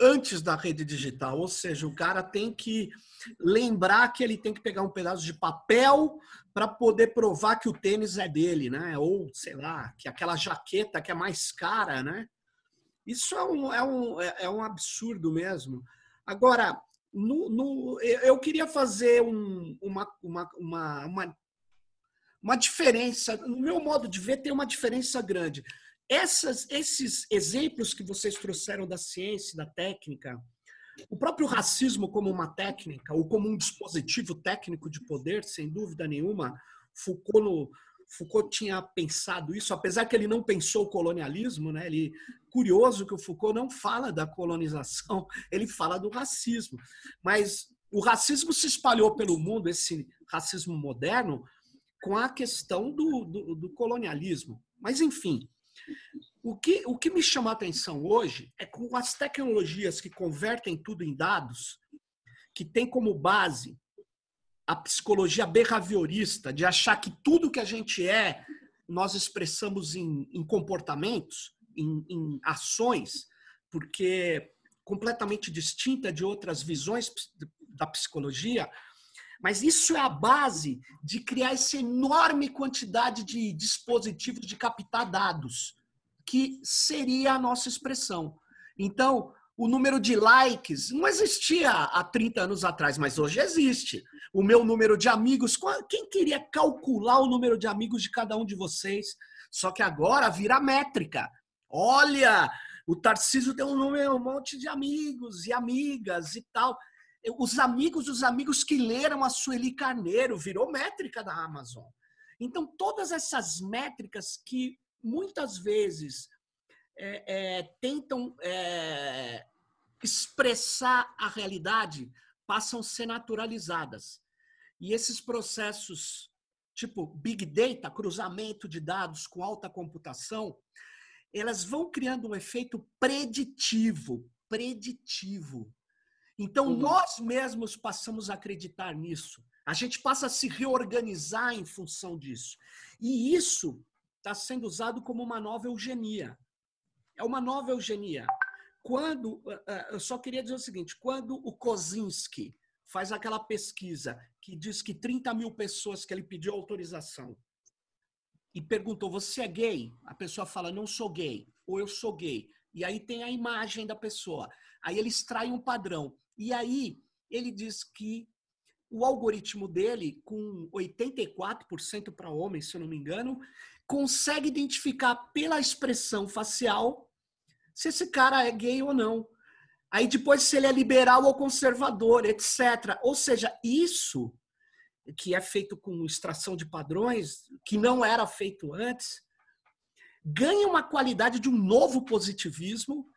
antes da rede digital, ou seja, o cara tem que lembrar que ele tem que pegar um pedaço de papel para poder provar que o tênis é dele, né? Ou sei lá, que aquela jaqueta que é mais cara, né? Isso é um, é um, é um absurdo mesmo. Agora, no, no, eu queria fazer um, uma, uma, uma, uma, uma diferença. No meu modo de ver, tem uma diferença grande essas, esses exemplos que vocês trouxeram da ciência, da técnica, o próprio racismo como uma técnica, ou como um dispositivo técnico de poder, sem dúvida nenhuma, Foucault, no, Foucault tinha pensado isso, apesar que ele não pensou o colonialismo, né? Ele curioso que o Foucault não fala da colonização, ele fala do racismo. Mas o racismo se espalhou pelo mundo, esse racismo moderno, com a questão do, do, do colonialismo. Mas enfim, o que, o que me chama a atenção hoje é com as tecnologias que convertem tudo em dados, que tem como base a psicologia behaviorista, de achar que tudo que a gente é, nós expressamos em, em comportamentos, em, em ações, porque completamente distinta de outras visões da psicologia, mas isso é a base de criar essa enorme quantidade de dispositivos de captar dados, que seria a nossa expressão. Então, o número de likes não existia há 30 anos atrás, mas hoje existe. O meu número de amigos, quem queria calcular o número de amigos de cada um de vocês? Só que agora vira métrica. Olha, o Tarcísio tem um número, um monte de amigos e amigas e tal. Os amigos os amigos que leram a Sueli Carneiro virou métrica da Amazon. Então, todas essas métricas que muitas vezes é, é, tentam é, expressar a realidade passam a ser naturalizadas. E esses processos, tipo Big Data, cruzamento de dados com alta computação, elas vão criando um efeito preditivo. Preditivo. Então, uhum. nós mesmos passamos a acreditar nisso. A gente passa a se reorganizar em função disso. E isso está sendo usado como uma nova eugenia. É uma nova eugenia. Quando, eh, eh, eu só queria dizer o seguinte: quando o Kozinski faz aquela pesquisa que diz que 30 mil pessoas que ele pediu autorização e perguntou: Você é gay? A pessoa fala: Não sou gay, ou eu sou gay. E aí tem a imagem da pessoa. Aí ele extrai um padrão. E aí ele diz que o algoritmo dele, com 84% para homens, se eu não me engano, consegue identificar pela expressão facial se esse cara é gay ou não. Aí depois se ele é liberal ou conservador, etc. Ou seja, isso que é feito com extração de padrões, que não era feito antes, ganha uma qualidade de um novo positivismo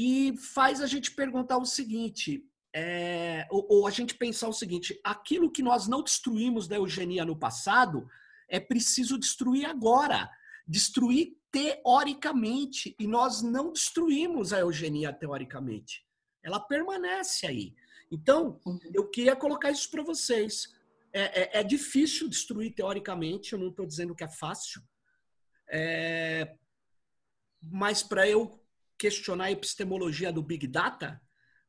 e faz a gente perguntar o seguinte: é, ou, ou, a gente pensar o seguinte: aquilo que nós não destruímos da eugenia no passado, é preciso destruir agora. Destruir teoricamente. E nós não destruímos a eugenia teoricamente. Ela permanece aí. Então, uhum. eu queria colocar isso para vocês. É, é, é, difícil destruir teoricamente, eu não estou dizendo que é fácil. É, mas para eu questionar a epistemologia do Big Data,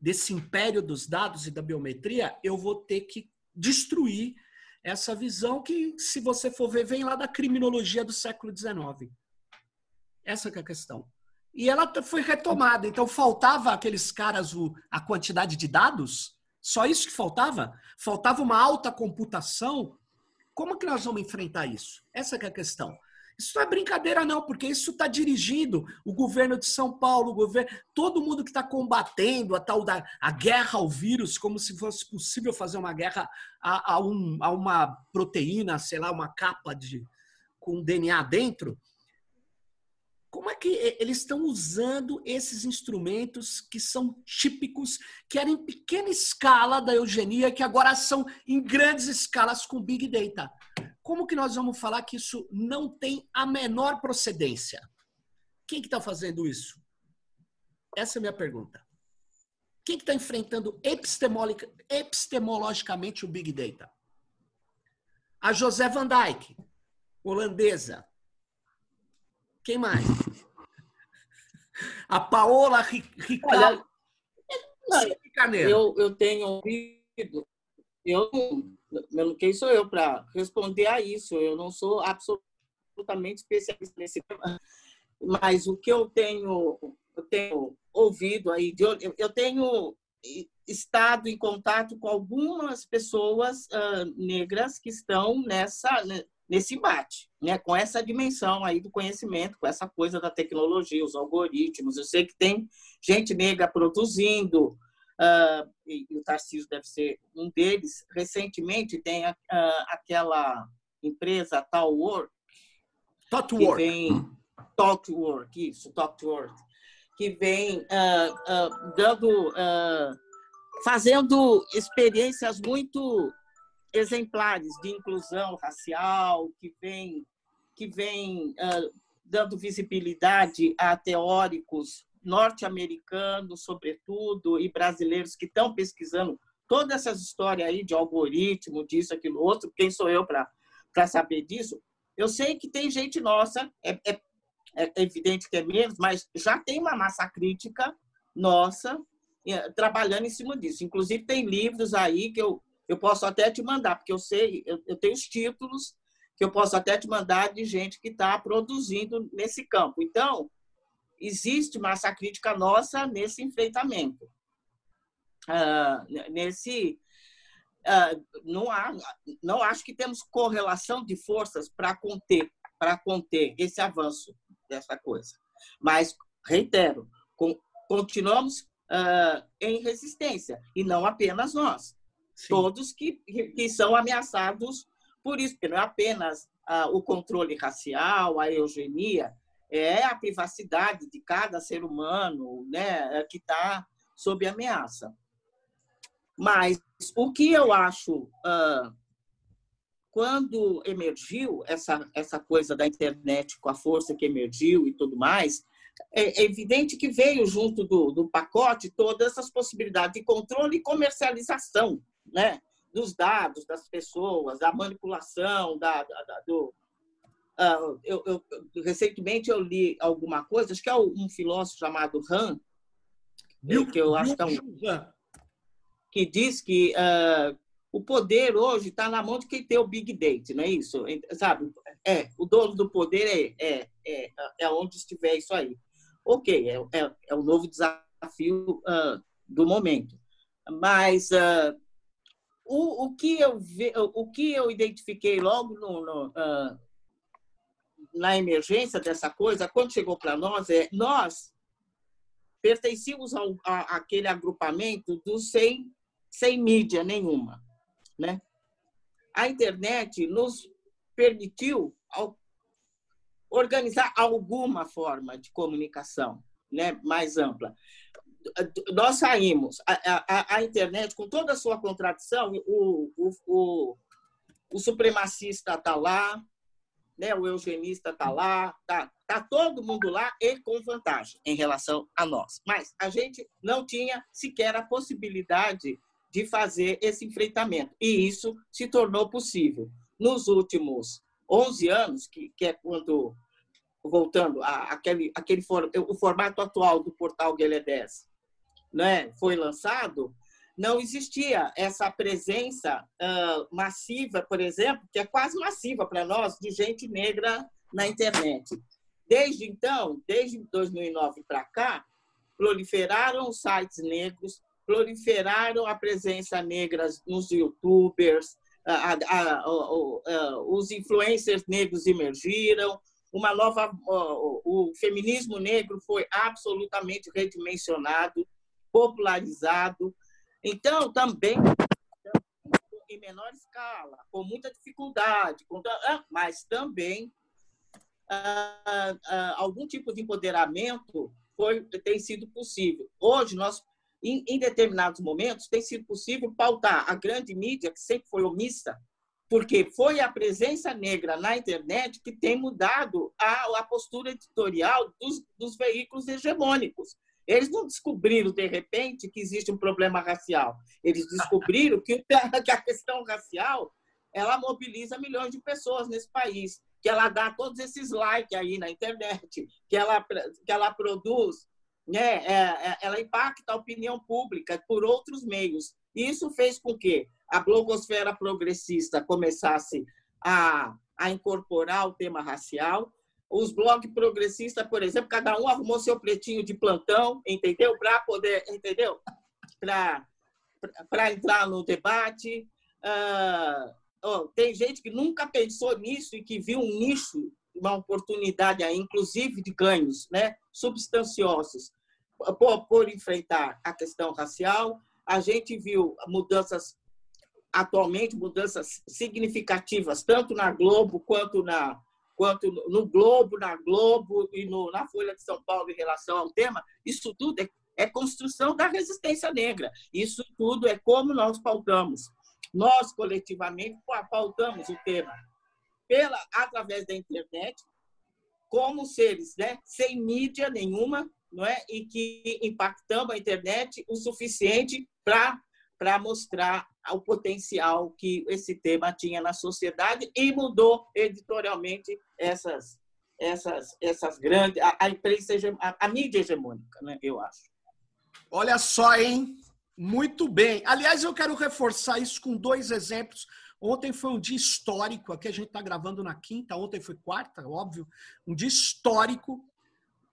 desse império dos dados e da biometria, eu vou ter que destruir essa visão que, se você for ver, vem lá da criminologia do século XIX. Essa é a questão. E ela foi retomada. Então, faltava aqueles caras o, a quantidade de dados? Só isso que faltava? Faltava uma alta computação? Como que nós vamos enfrentar isso? Essa é a questão. Isso não é brincadeira, não, porque isso está dirigindo o governo de São Paulo, o governo, todo mundo que está combatendo a tal da a guerra ao vírus, como se fosse possível fazer uma guerra a, a, um, a uma proteína, sei lá, uma capa de, com DNA dentro. Como é que eles estão usando esses instrumentos que são típicos, que eram em pequena escala da eugenia, que agora são em grandes escalas com Big Data? Como que nós vamos falar que isso não tem a menor procedência? Quem que está fazendo isso? Essa é a minha pergunta. Quem que está enfrentando epistemologicamente o Big Data? A José Van Dyke, holandesa. Quem mais? A Paola Ricardo. Eu, eu tenho ouvido, eu quem sou eu para responder a isso? Eu não sou absolutamente especialista nesse tema, mas o que eu tenho, eu tenho ouvido aí, eu tenho estado em contato com algumas pessoas uh, negras que estão nessa né, nesse embate, né, com essa dimensão aí do conhecimento, com essa coisa da tecnologia, os algoritmos. Eu sei que tem gente negra produzindo, uh, e, e, o Tarcísio deve ser um deles, recentemente tem uh, aquela empresa Talwork, que vem Talkwork, isso, Talkwork, que vem uh, dando, fazendo experiências muito exemplares de inclusão racial, que vem que vem dando visibilidade a teóricos norte-americanos, sobretudo, e brasileiros que estão pesquisando todas essas histórias aí de algoritmo, disso, aquilo, outro. Quem sou eu para saber disso? Eu sei que tem gente nossa, é, é, é, evidente que é menos, mas já tem uma massa crítica nossa é, trabalhando em cima disso. Inclusive, tem livros aí que eu, eu posso até te mandar, porque eu sei, eu, eu tenho os títulos que eu posso até te mandar de gente que está produzindo nesse campo. Então, existe massa crítica nossa nesse enfrentamento. Uh, nesse uh, não há, não acho que temos correlação de forças para conter para conter esse avanço dessa coisa. Mas reitero, com, continuamos uh, em resistência e não apenas nós, Sim. todos que, que são ameaçados por isso, porque não é apenas o controle racial, a eugenia, é a privacidade de cada ser humano né, que está sob ameaça. Mas o que eu acho, uh, quando emergiu essa, essa coisa da internet com a força que emergiu e tudo mais, é evidente que veio junto do, do pacote todas essas possibilidades de controle e comercialização né, dos dados das pessoas, da manipulação, da, da do, Uh, eu, eu, recentemente eu li alguma coisa, acho que é um filósofo chamado Han, Bill, que eu acho que é um, que diz que uh, o poder hoje está na mão de quem tem o big data, não é isso? Sabe? É, o dono do poder é, é, é, é onde estiver isso aí. Ok, é, é, é o novo desafio uh, do momento. Mas o, o, que eu ve, o que eu identifiquei logo no, no na emergência dessa coisa, quando chegou para nós, é nós pertencíamos ao, a, àquele agrupamento dos sem, sem mídia nenhuma. Né? A internet nos permitiu organizar alguma forma de comunicação né, mais ampla. Nós saímos, a, a, a internet, com toda a sua contradição, o, o, o, o supremacista está lá, né? o eugenista está lá, está tá todo mundo lá e com vantagem em relação a nós. Mas a gente não tinha sequer a possibilidade de fazer esse enfrentamento. E isso se tornou possível. Nos últimos 11 anos, que, que é quando, voltando, a, aquele, aquele for, o formato atual do portal Guelé 10 né, foi lançado, não existia essa presença uh, massiva, por exemplo, que é quase massiva para nós, de gente negra na internet. Desde então, desde 2009 para cá, proliferaram os sites negros, proliferaram a presença negra nos youtubers, os influencers negros emergiram, uma nova, o feminismo negro foi absolutamente redimensionado, popularizado, então, também em menor escala, com muita dificuldade, ah, mas também ah, ah, algum tipo de empoderamento foi, tem sido possível. Hoje, nós, em, em, determinados momentos, tem sido possível pautar a grande mídia, que sempre foi omissa, porque foi a presença negra na internet que tem mudado a, a postura editorial dos, dos veículos hegemônicos. Eles não descobriram, de repente, que existe um problema racial. Eles descobriram que a questão racial ela mobiliza milhões de pessoas nesse país, que ela dá todos esses likes aí na internet, que ela, que ela produz, né, é, é, ela impacta a opinião pública por outros meios. Isso fez com que a blogosfera progressista começasse a, a incorporar o tema racial, os blogs progressistas, por exemplo, cada um arrumou seu pretinho de plantão, entendeu? Para poder, entendeu? Para entrar no debate. Oh, tem gente que nunca pensou nisso e que viu um nicho, uma oportunidade aí, inclusive de ganhos né? substanciosos por, por enfrentar a questão racial. A gente viu mudanças atualmente mudanças significativas tanto na Globo quanto na quanto no Globo, na Globo e no, na Folha de São Paulo em relação ao tema, isso tudo é, é construção da resistência negra. Isso tudo é como nós pautamos. Nós, coletivamente, pautamos o tema pela, através da internet, como seres né, sem mídia nenhuma, não é? e que impactamos a internet o suficiente para mostrar o potencial que esse tema tinha na sociedade e mudou editorialmente essas essas essas grandes a, a imprensa a, a, mídia hegemônica, né? Eu acho. Olha só, hein? Muito bem. Aliás, eu quero reforçar isso com dois exemplos. Ontem foi um dia histórico. Aqui a gente está gravando na quinta. Ontem foi quarta, óbvio. Um dia histórico.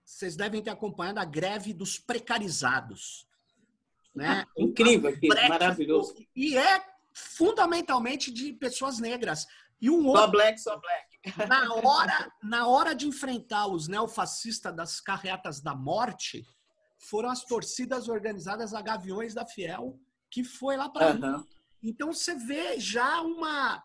vocês devem ter acompanhado a greve dos precarizados. Né? Incrível, maravilhoso. E é fundamentalmente de pessoas negras. E um outro, só black, só black. Na hora, na hora de enfrentar os neofascistas das carreatas da morte, foram as torcidas organizadas a Gaviões da Fiel, que foi lá para uhum. Então você vê já uma,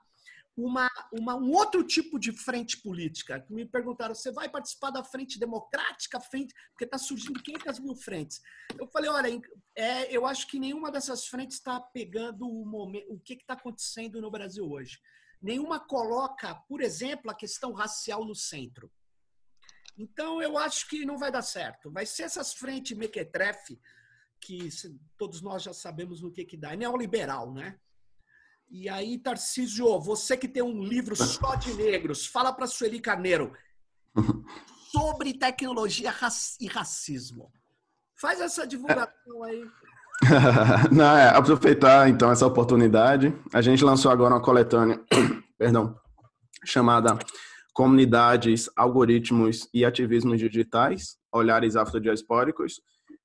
uma, uma, um outro tipo de frente política. Me perguntaram, você vai participar da frente democrática, frente, porque está surgindo 500 mil frentes. Eu falei, olha, é, eu acho que nenhuma dessas frentes está pegando o, momento, o que está acontecendo no Brasil hoje. Nenhuma coloca, por exemplo, a questão racial no centro. Então, eu acho que não vai dar certo. Vai ser essas frentes mequetrefe, que todos nós já sabemos no que, que dá. É neoliberal, né? E aí, Tarcísio, você que tem um livro só de negros, fala para Sueli Carneiro sobre tecnologia e racismo. Faz essa divulgação aí. Não, é, aproveitar então essa oportunidade. A gente lançou agora uma coletânea, perdão, chamada Comunidades, Algoritmos e Ativismos Digitais, Olhares Afrodiaspóricos,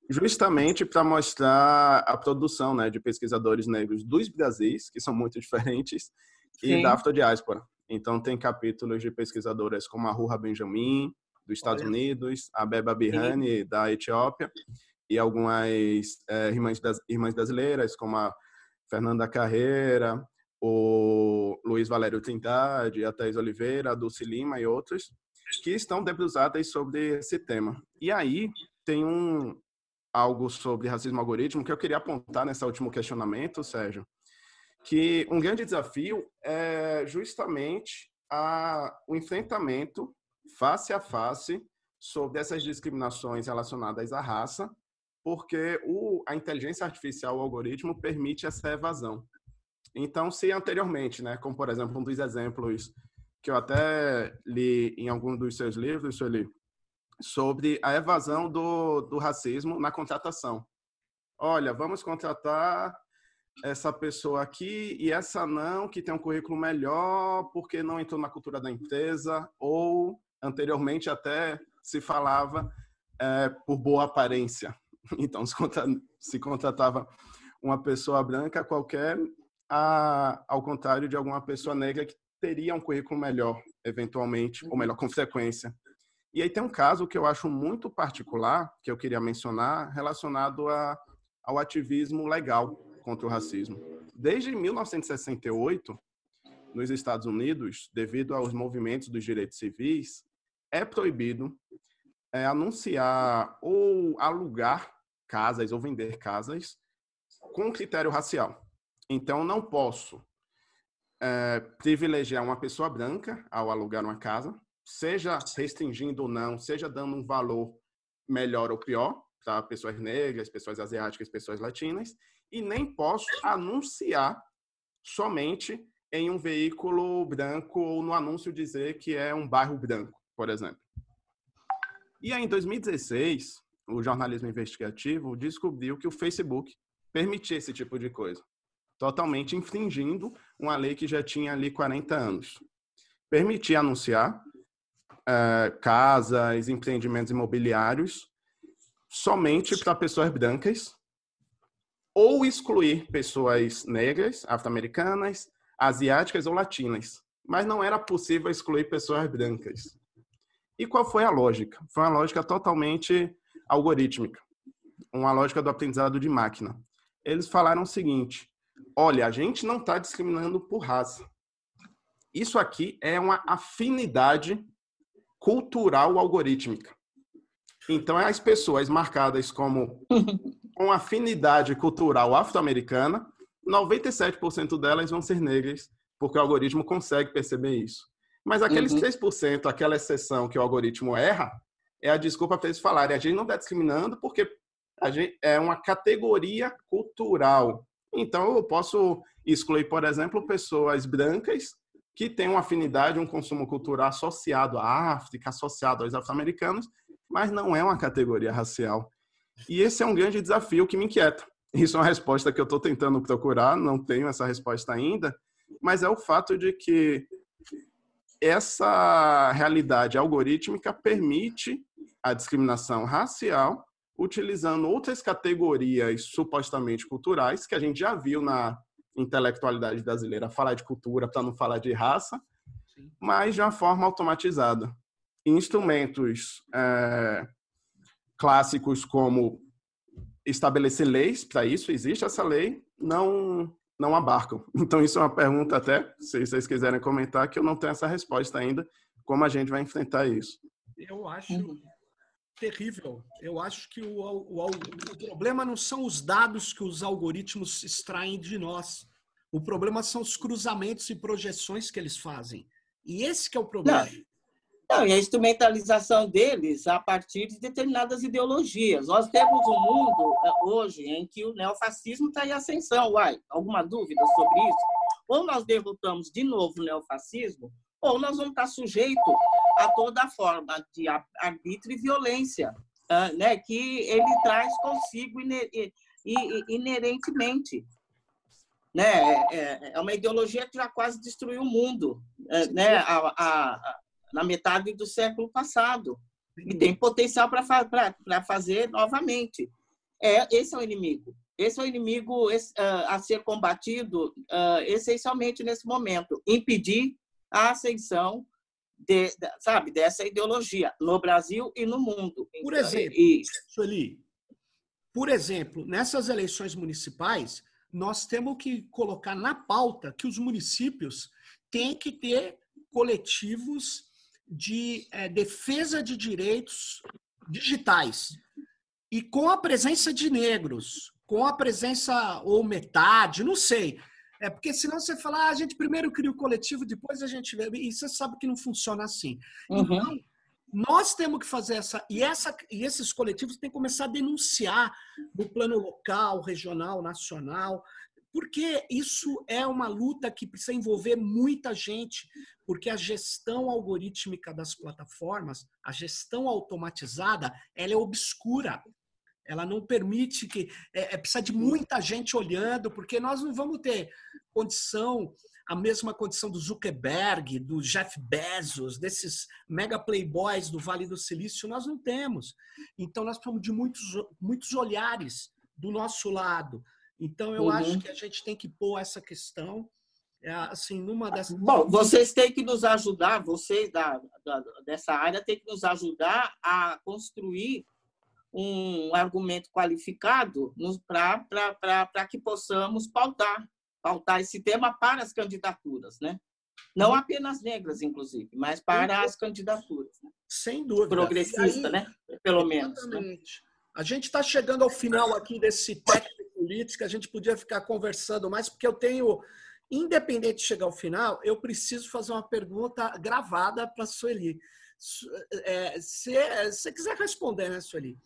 justamente para mostrar a produção né, de pesquisadores negros dos Brasis, que são muito diferentes, Sim. e da afrodiáspora. Então, tem capítulos de pesquisadoras como a Ruha Benjamin, dos Estados Olha. Unidos, a Beba Birhani, da Etiópia, e algumas é, irmãs, das, irmãs brasileiras, como a Fernanda Carreira, o Luiz Valério Trindade, a Thais Oliveira, a Dulce Lima e outros, que estão debruçadas sobre esse tema. E aí tem um, algo sobre racismo algoritmo que eu queria apontar nesse último questionamento, Sérgio, que um grande desafio é justamente a, o enfrentamento face a face sobre essas discriminações relacionadas à raça, porque o, a inteligência artificial, o algoritmo, permite essa evasão. Então, se anteriormente, né, como por exemplo um dos exemplos que eu até li em algum dos seus livros, Sueli, sobre a evasão do, do racismo na contratação. Olha, vamos contratar essa pessoa aqui e essa não, que tem um currículo melhor porque não entrou na cultura da empresa, ou anteriormente até se falava é, por boa aparência. Então, se, contra, se contratava uma pessoa branca qualquer, a, ao contrário de alguma pessoa negra que teria um currículo melhor, eventualmente, ou melhor, com frequência. E aí tem um caso que eu acho muito particular, que eu queria mencionar, relacionado a, ao ativismo legal contra o racismo. Desde 1968, nos Estados Unidos, devido aos movimentos dos direitos civis, é proibido é, anunciar ou alugar casas ou vender casas com critério racial. Então, não posso é, privilegiar uma pessoa branca ao alugar uma casa, seja restringindo ou não, seja dando um valor melhor ou pior para pessoas negras, pessoas asiáticas, pessoas latinas, e nem posso anunciar somente em um veículo branco ou no anúncio dizer que é um bairro branco, por exemplo. E aí, em 2016, o jornalismo investigativo descobriu que o Facebook permitia esse tipo de coisa, totalmente infringindo uma lei que já tinha ali 40 anos. Permitia anunciar uh, casas, empreendimentos imobiliários somente para pessoas brancas ou excluir pessoas negras, afro-americanas, asiáticas ou latinas. Mas não era possível excluir pessoas brancas. E qual foi a lógica? Foi uma lógica totalmente algorítmica, uma lógica do aprendizado de máquina. Eles falaram o seguinte: olha, a gente não está discriminando por raça. Isso aqui é uma afinidade cultural algorítmica. Então, as pessoas marcadas como com afinidade cultural afro-americana, 97% delas vão ser negras, porque o algoritmo consegue perceber isso. Mas aqueles uhum. 3%, aquela exceção que o algoritmo erra, é a desculpa para eles falarem. A gente não está discriminando porque a gente é uma categoria cultural. Então, eu posso excluir, por exemplo, pessoas brancas que têm uma afinidade, um consumo cultural associado à África, associado aos afro-americanos, mas não é uma categoria racial. E esse é um grande desafio que me inquieta. Isso é uma resposta que eu estou tentando procurar, não tenho essa resposta ainda, mas é o fato de que essa realidade algorítmica permite a discriminação racial utilizando outras categorias supostamente culturais que a gente já viu na intelectualidade brasileira falar de cultura para não falar de raça, Sim. mas de uma forma automatizada. Instrumentos é, clássicos como estabelecer leis para isso, existe essa lei, não não abarcam. Então isso é uma pergunta até, se vocês quiserem comentar, que eu não tenho essa resposta ainda, como a gente vai enfrentar isso. Eu acho uhum. Terrível. Eu acho que o, o, o, problema não são os dados que os algoritmos extraem de nós. O problema são os cruzamentos e projeções que eles fazem. E esse que é o problema. Não. Não, e a instrumentalização deles a partir de determinadas ideologias. Nós temos um mundo eh, hoje em que o neofascismo está em ascensão. Uai, alguma dúvida sobre isso? Ou nós derrotamos de novo o neofascismo, ou nós vamos estar sujeitos a toda forma de arbítrio e violência né, que ele traz consigo inerentemente. Né? É, é, é uma ideologia que já quase destruiu o mundo. Eh, né? A, a, na metade do século passado. E tem potencial para fazer novamente. É, esse é o inimigo. Esse é o inimigo a ser combatido essencialmente nesse momento. Impedir a ascensão de, de, sabe, dessa ideologia no Brasil e no mundo. Por exemplo, e... Sueli, por exemplo, nessas eleições municipais, nós temos que colocar na pauta que os municípios têm que ter coletivos de é, defesa de direitos digitais. E com a presença de negros, com a presença, ou metade, não sei. É porque senão você fala, ah, a gente primeiro cria o coletivo, depois a gente vê. E você sabe que não funciona assim. Uhum. Então, nós temos que fazer essa e, essa. e esses coletivos têm que começar a denunciar no plano local, regional, nacional, porque isso é uma luta que precisa envolver muita gente, porque a gestão algorítmica das plataformas, a gestão automatizada, ela é obscura. Ela não permite que. É, é, precisa de muita gente olhando, porque nós não vamos ter condição, a mesma condição do Zuckerberg, do Jeff Bezos, desses mega playboys do Vale do Silício, nós não temos. Então, nós precisamos de muitos, muitos olhares do nosso lado então, eu uhum. acho que a gente tem que pôr essa questão é, assim, numa dessas. Bom, vocês têm que nos ajudar, vocês da, da, dessa área têm que nos ajudar a construir um argumento qualificado para que possamos pautar, pautar esse tema para as candidaturas, né? Não apenas negras, inclusive, mas para as candidaturas. Né? Sem dúvida. Progressista, aí, né? Pelo menos. Né? A gente está chegando ao final aqui desse técnico política, a gente podia ficar conversando mais, porque eu tenho, independente de chegar ao final, eu preciso fazer uma pergunta gravada para a Sueli. É, se você quiser responder, né, Sueli?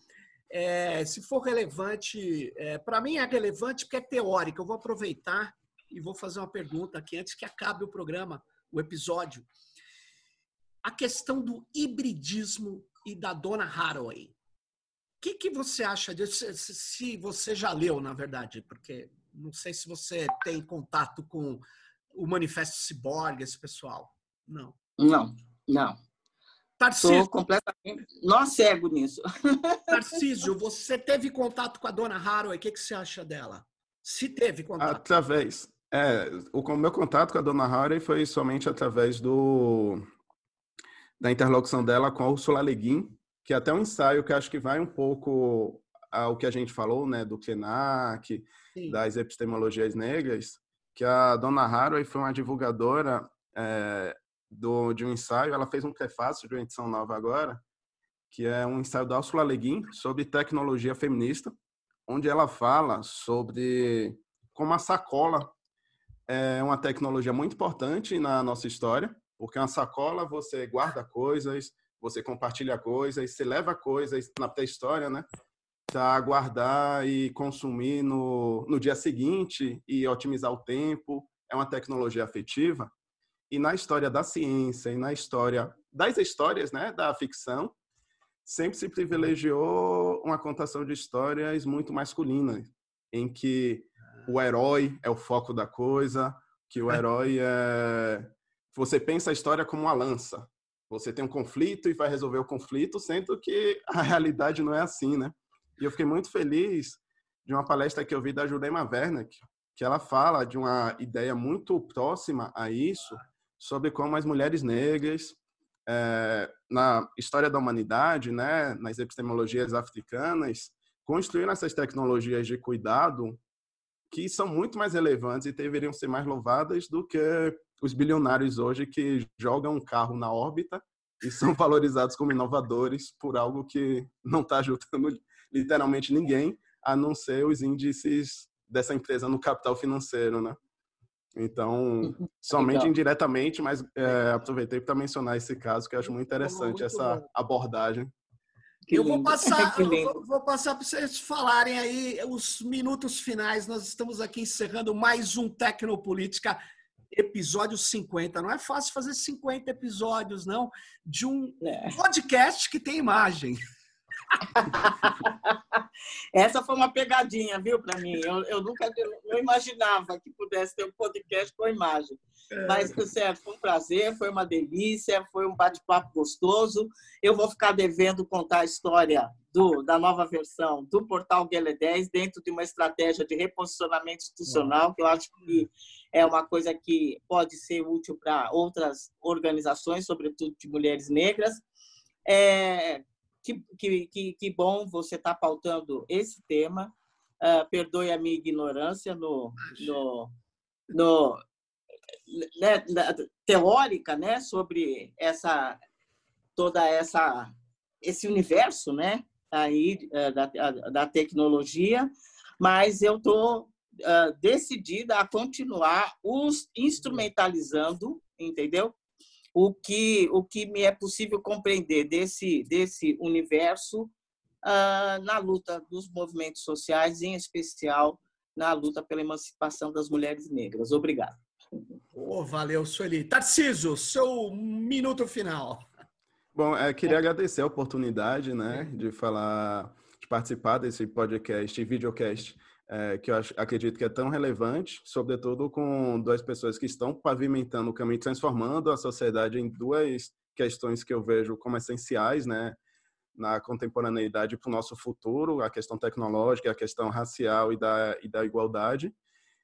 É, se for relevante, é, para mim é relevante porque é teórico. Eu vou aproveitar e vou fazer uma pergunta aqui antes que acabe o programa, o episódio. A questão do hibridismo e da dona Haraway que, que você acha disso? Se você já leu, na verdade, porque não sei se você tem contato com o Manifesto Ciborgue, esse pessoal. Não. Não, não. Tarcísio. Estou completamente nó cego nisso. Tarcísio, você teve contato com a dona Haraway, o que, que você acha dela? Se teve contato. Através. É, o meu contato com a dona Haraway foi somente através do da interlocução dela com a Ursula Leguin, que é até um ensaio que acho que vai um pouco ao que a gente falou, né, do KENAC, das epistemologias negras, que a dona Haraway foi uma divulgadora é, do, de um ensaio, ela fez um prefácio de uma edição nova agora, que é um ensaio da Ursula Le Guin sobre tecnologia feminista, onde ela fala sobre como a sacola é uma tecnologia muito importante na nossa história, porque uma sacola você guarda coisas, você compartilha coisas, você leva coisas na pré-história, né? Para guardar e consumir no, no dia seguinte e otimizar o tempo. É uma tecnologia afetiva. E na história da ciência e na história das histórias, né, da ficção, sempre se privilegiou uma contação de histórias muito masculinas, em que o herói é o foco da coisa, que o herói é você pensa a história como uma lança, você tem um conflito e vai resolver o conflito, sendo que a realidade não é assim, né? E eu fiquei muito feliz de uma palestra que eu vi da Jurema Werneck, que ela fala de uma ideia muito próxima a isso, sobre como as mulheres negras, é, na história da humanidade, né, nas epistemologias africanas, construíram essas tecnologias de cuidado que são muito mais relevantes e deveriam ser mais louvadas do que os bilionários hoje que jogam um carro na órbita e são valorizados como inovadores por algo que não está ajudando literalmente ninguém, a não ser os índices dessa empresa no capital financeiro, né? Então, uhum. somente Legal. indiretamente, mas é, aproveitei para mencionar esse caso que eu acho muito interessante muito essa bom. abordagem. Que eu vou passar, eu vou passar para vocês falarem aí os minutos finais. Nós estamos aqui encerrando mais um Tecnopolítica, episódio 50. Não é fácil fazer 50 episódios, não, de um é. podcast que tem imagem. Essa foi uma pegadinha, viu, para mim. Eu, eu nunca eu imaginava que pudesse ter um podcast com imagem. É. Mas, certo, foi um prazer, foi uma delícia, foi um bate-papo gostoso. Eu vou ficar devendo contar a história do, da nova versão do portal Guele 10 dentro de uma estratégia de reposicionamento institucional, que eu acho que é uma coisa que pode ser útil para outras organizações, sobretudo de mulheres negras. É, que, que, que bom você estar tá pautando esse tema. Uh, perdoe a minha ignorância no, no, no né, teórica, né, sobre essa toda essa esse universo, né, aí uh, da, da tecnologia, mas eu estou uh, decidida a continuar os instrumentalizando, entendeu? O que, o que me é possível compreender desse, desse universo uh, na luta dos movimentos sociais, em especial na luta pela emancipação das mulheres negras. Obrigado. Oh, valeu, Sueli. Tarciso, seu minuto final. Bom, eu queria agradecer a oportunidade né, de falar, de participar desse podcast e videocast é, que eu acho, acredito que é tão relevante, sobretudo com duas pessoas que estão pavimentando o caminho, transformando a sociedade em duas questões que eu vejo como essenciais, né, na contemporaneidade para o nosso futuro, a questão tecnológica, a questão racial e da, e da igualdade.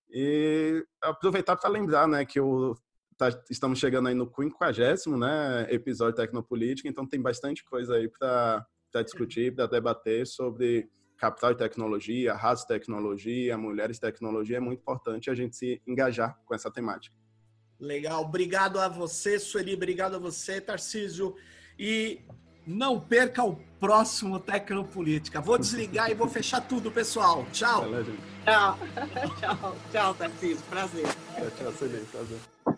E aproveitar para lembrar, né, que o tá, estamos chegando aí no 50 né, episódio Tecnopolítica, então tem bastante coisa aí para discutir, para debater sobre capital e tecnologia, raça e tecnologia, mulheres e tecnologia, é muito importante a gente se engajar com essa temática. Legal, obrigado a você, Sueli, obrigado a você, Tarcísio. E não perca o próximo Tecnopolítica. Vou desligar e vou fechar tudo, pessoal. Tchau. Tchau, tchau, tchau, Tarcísio. Prazer. Tchau, tchau, Sueli. Prazer.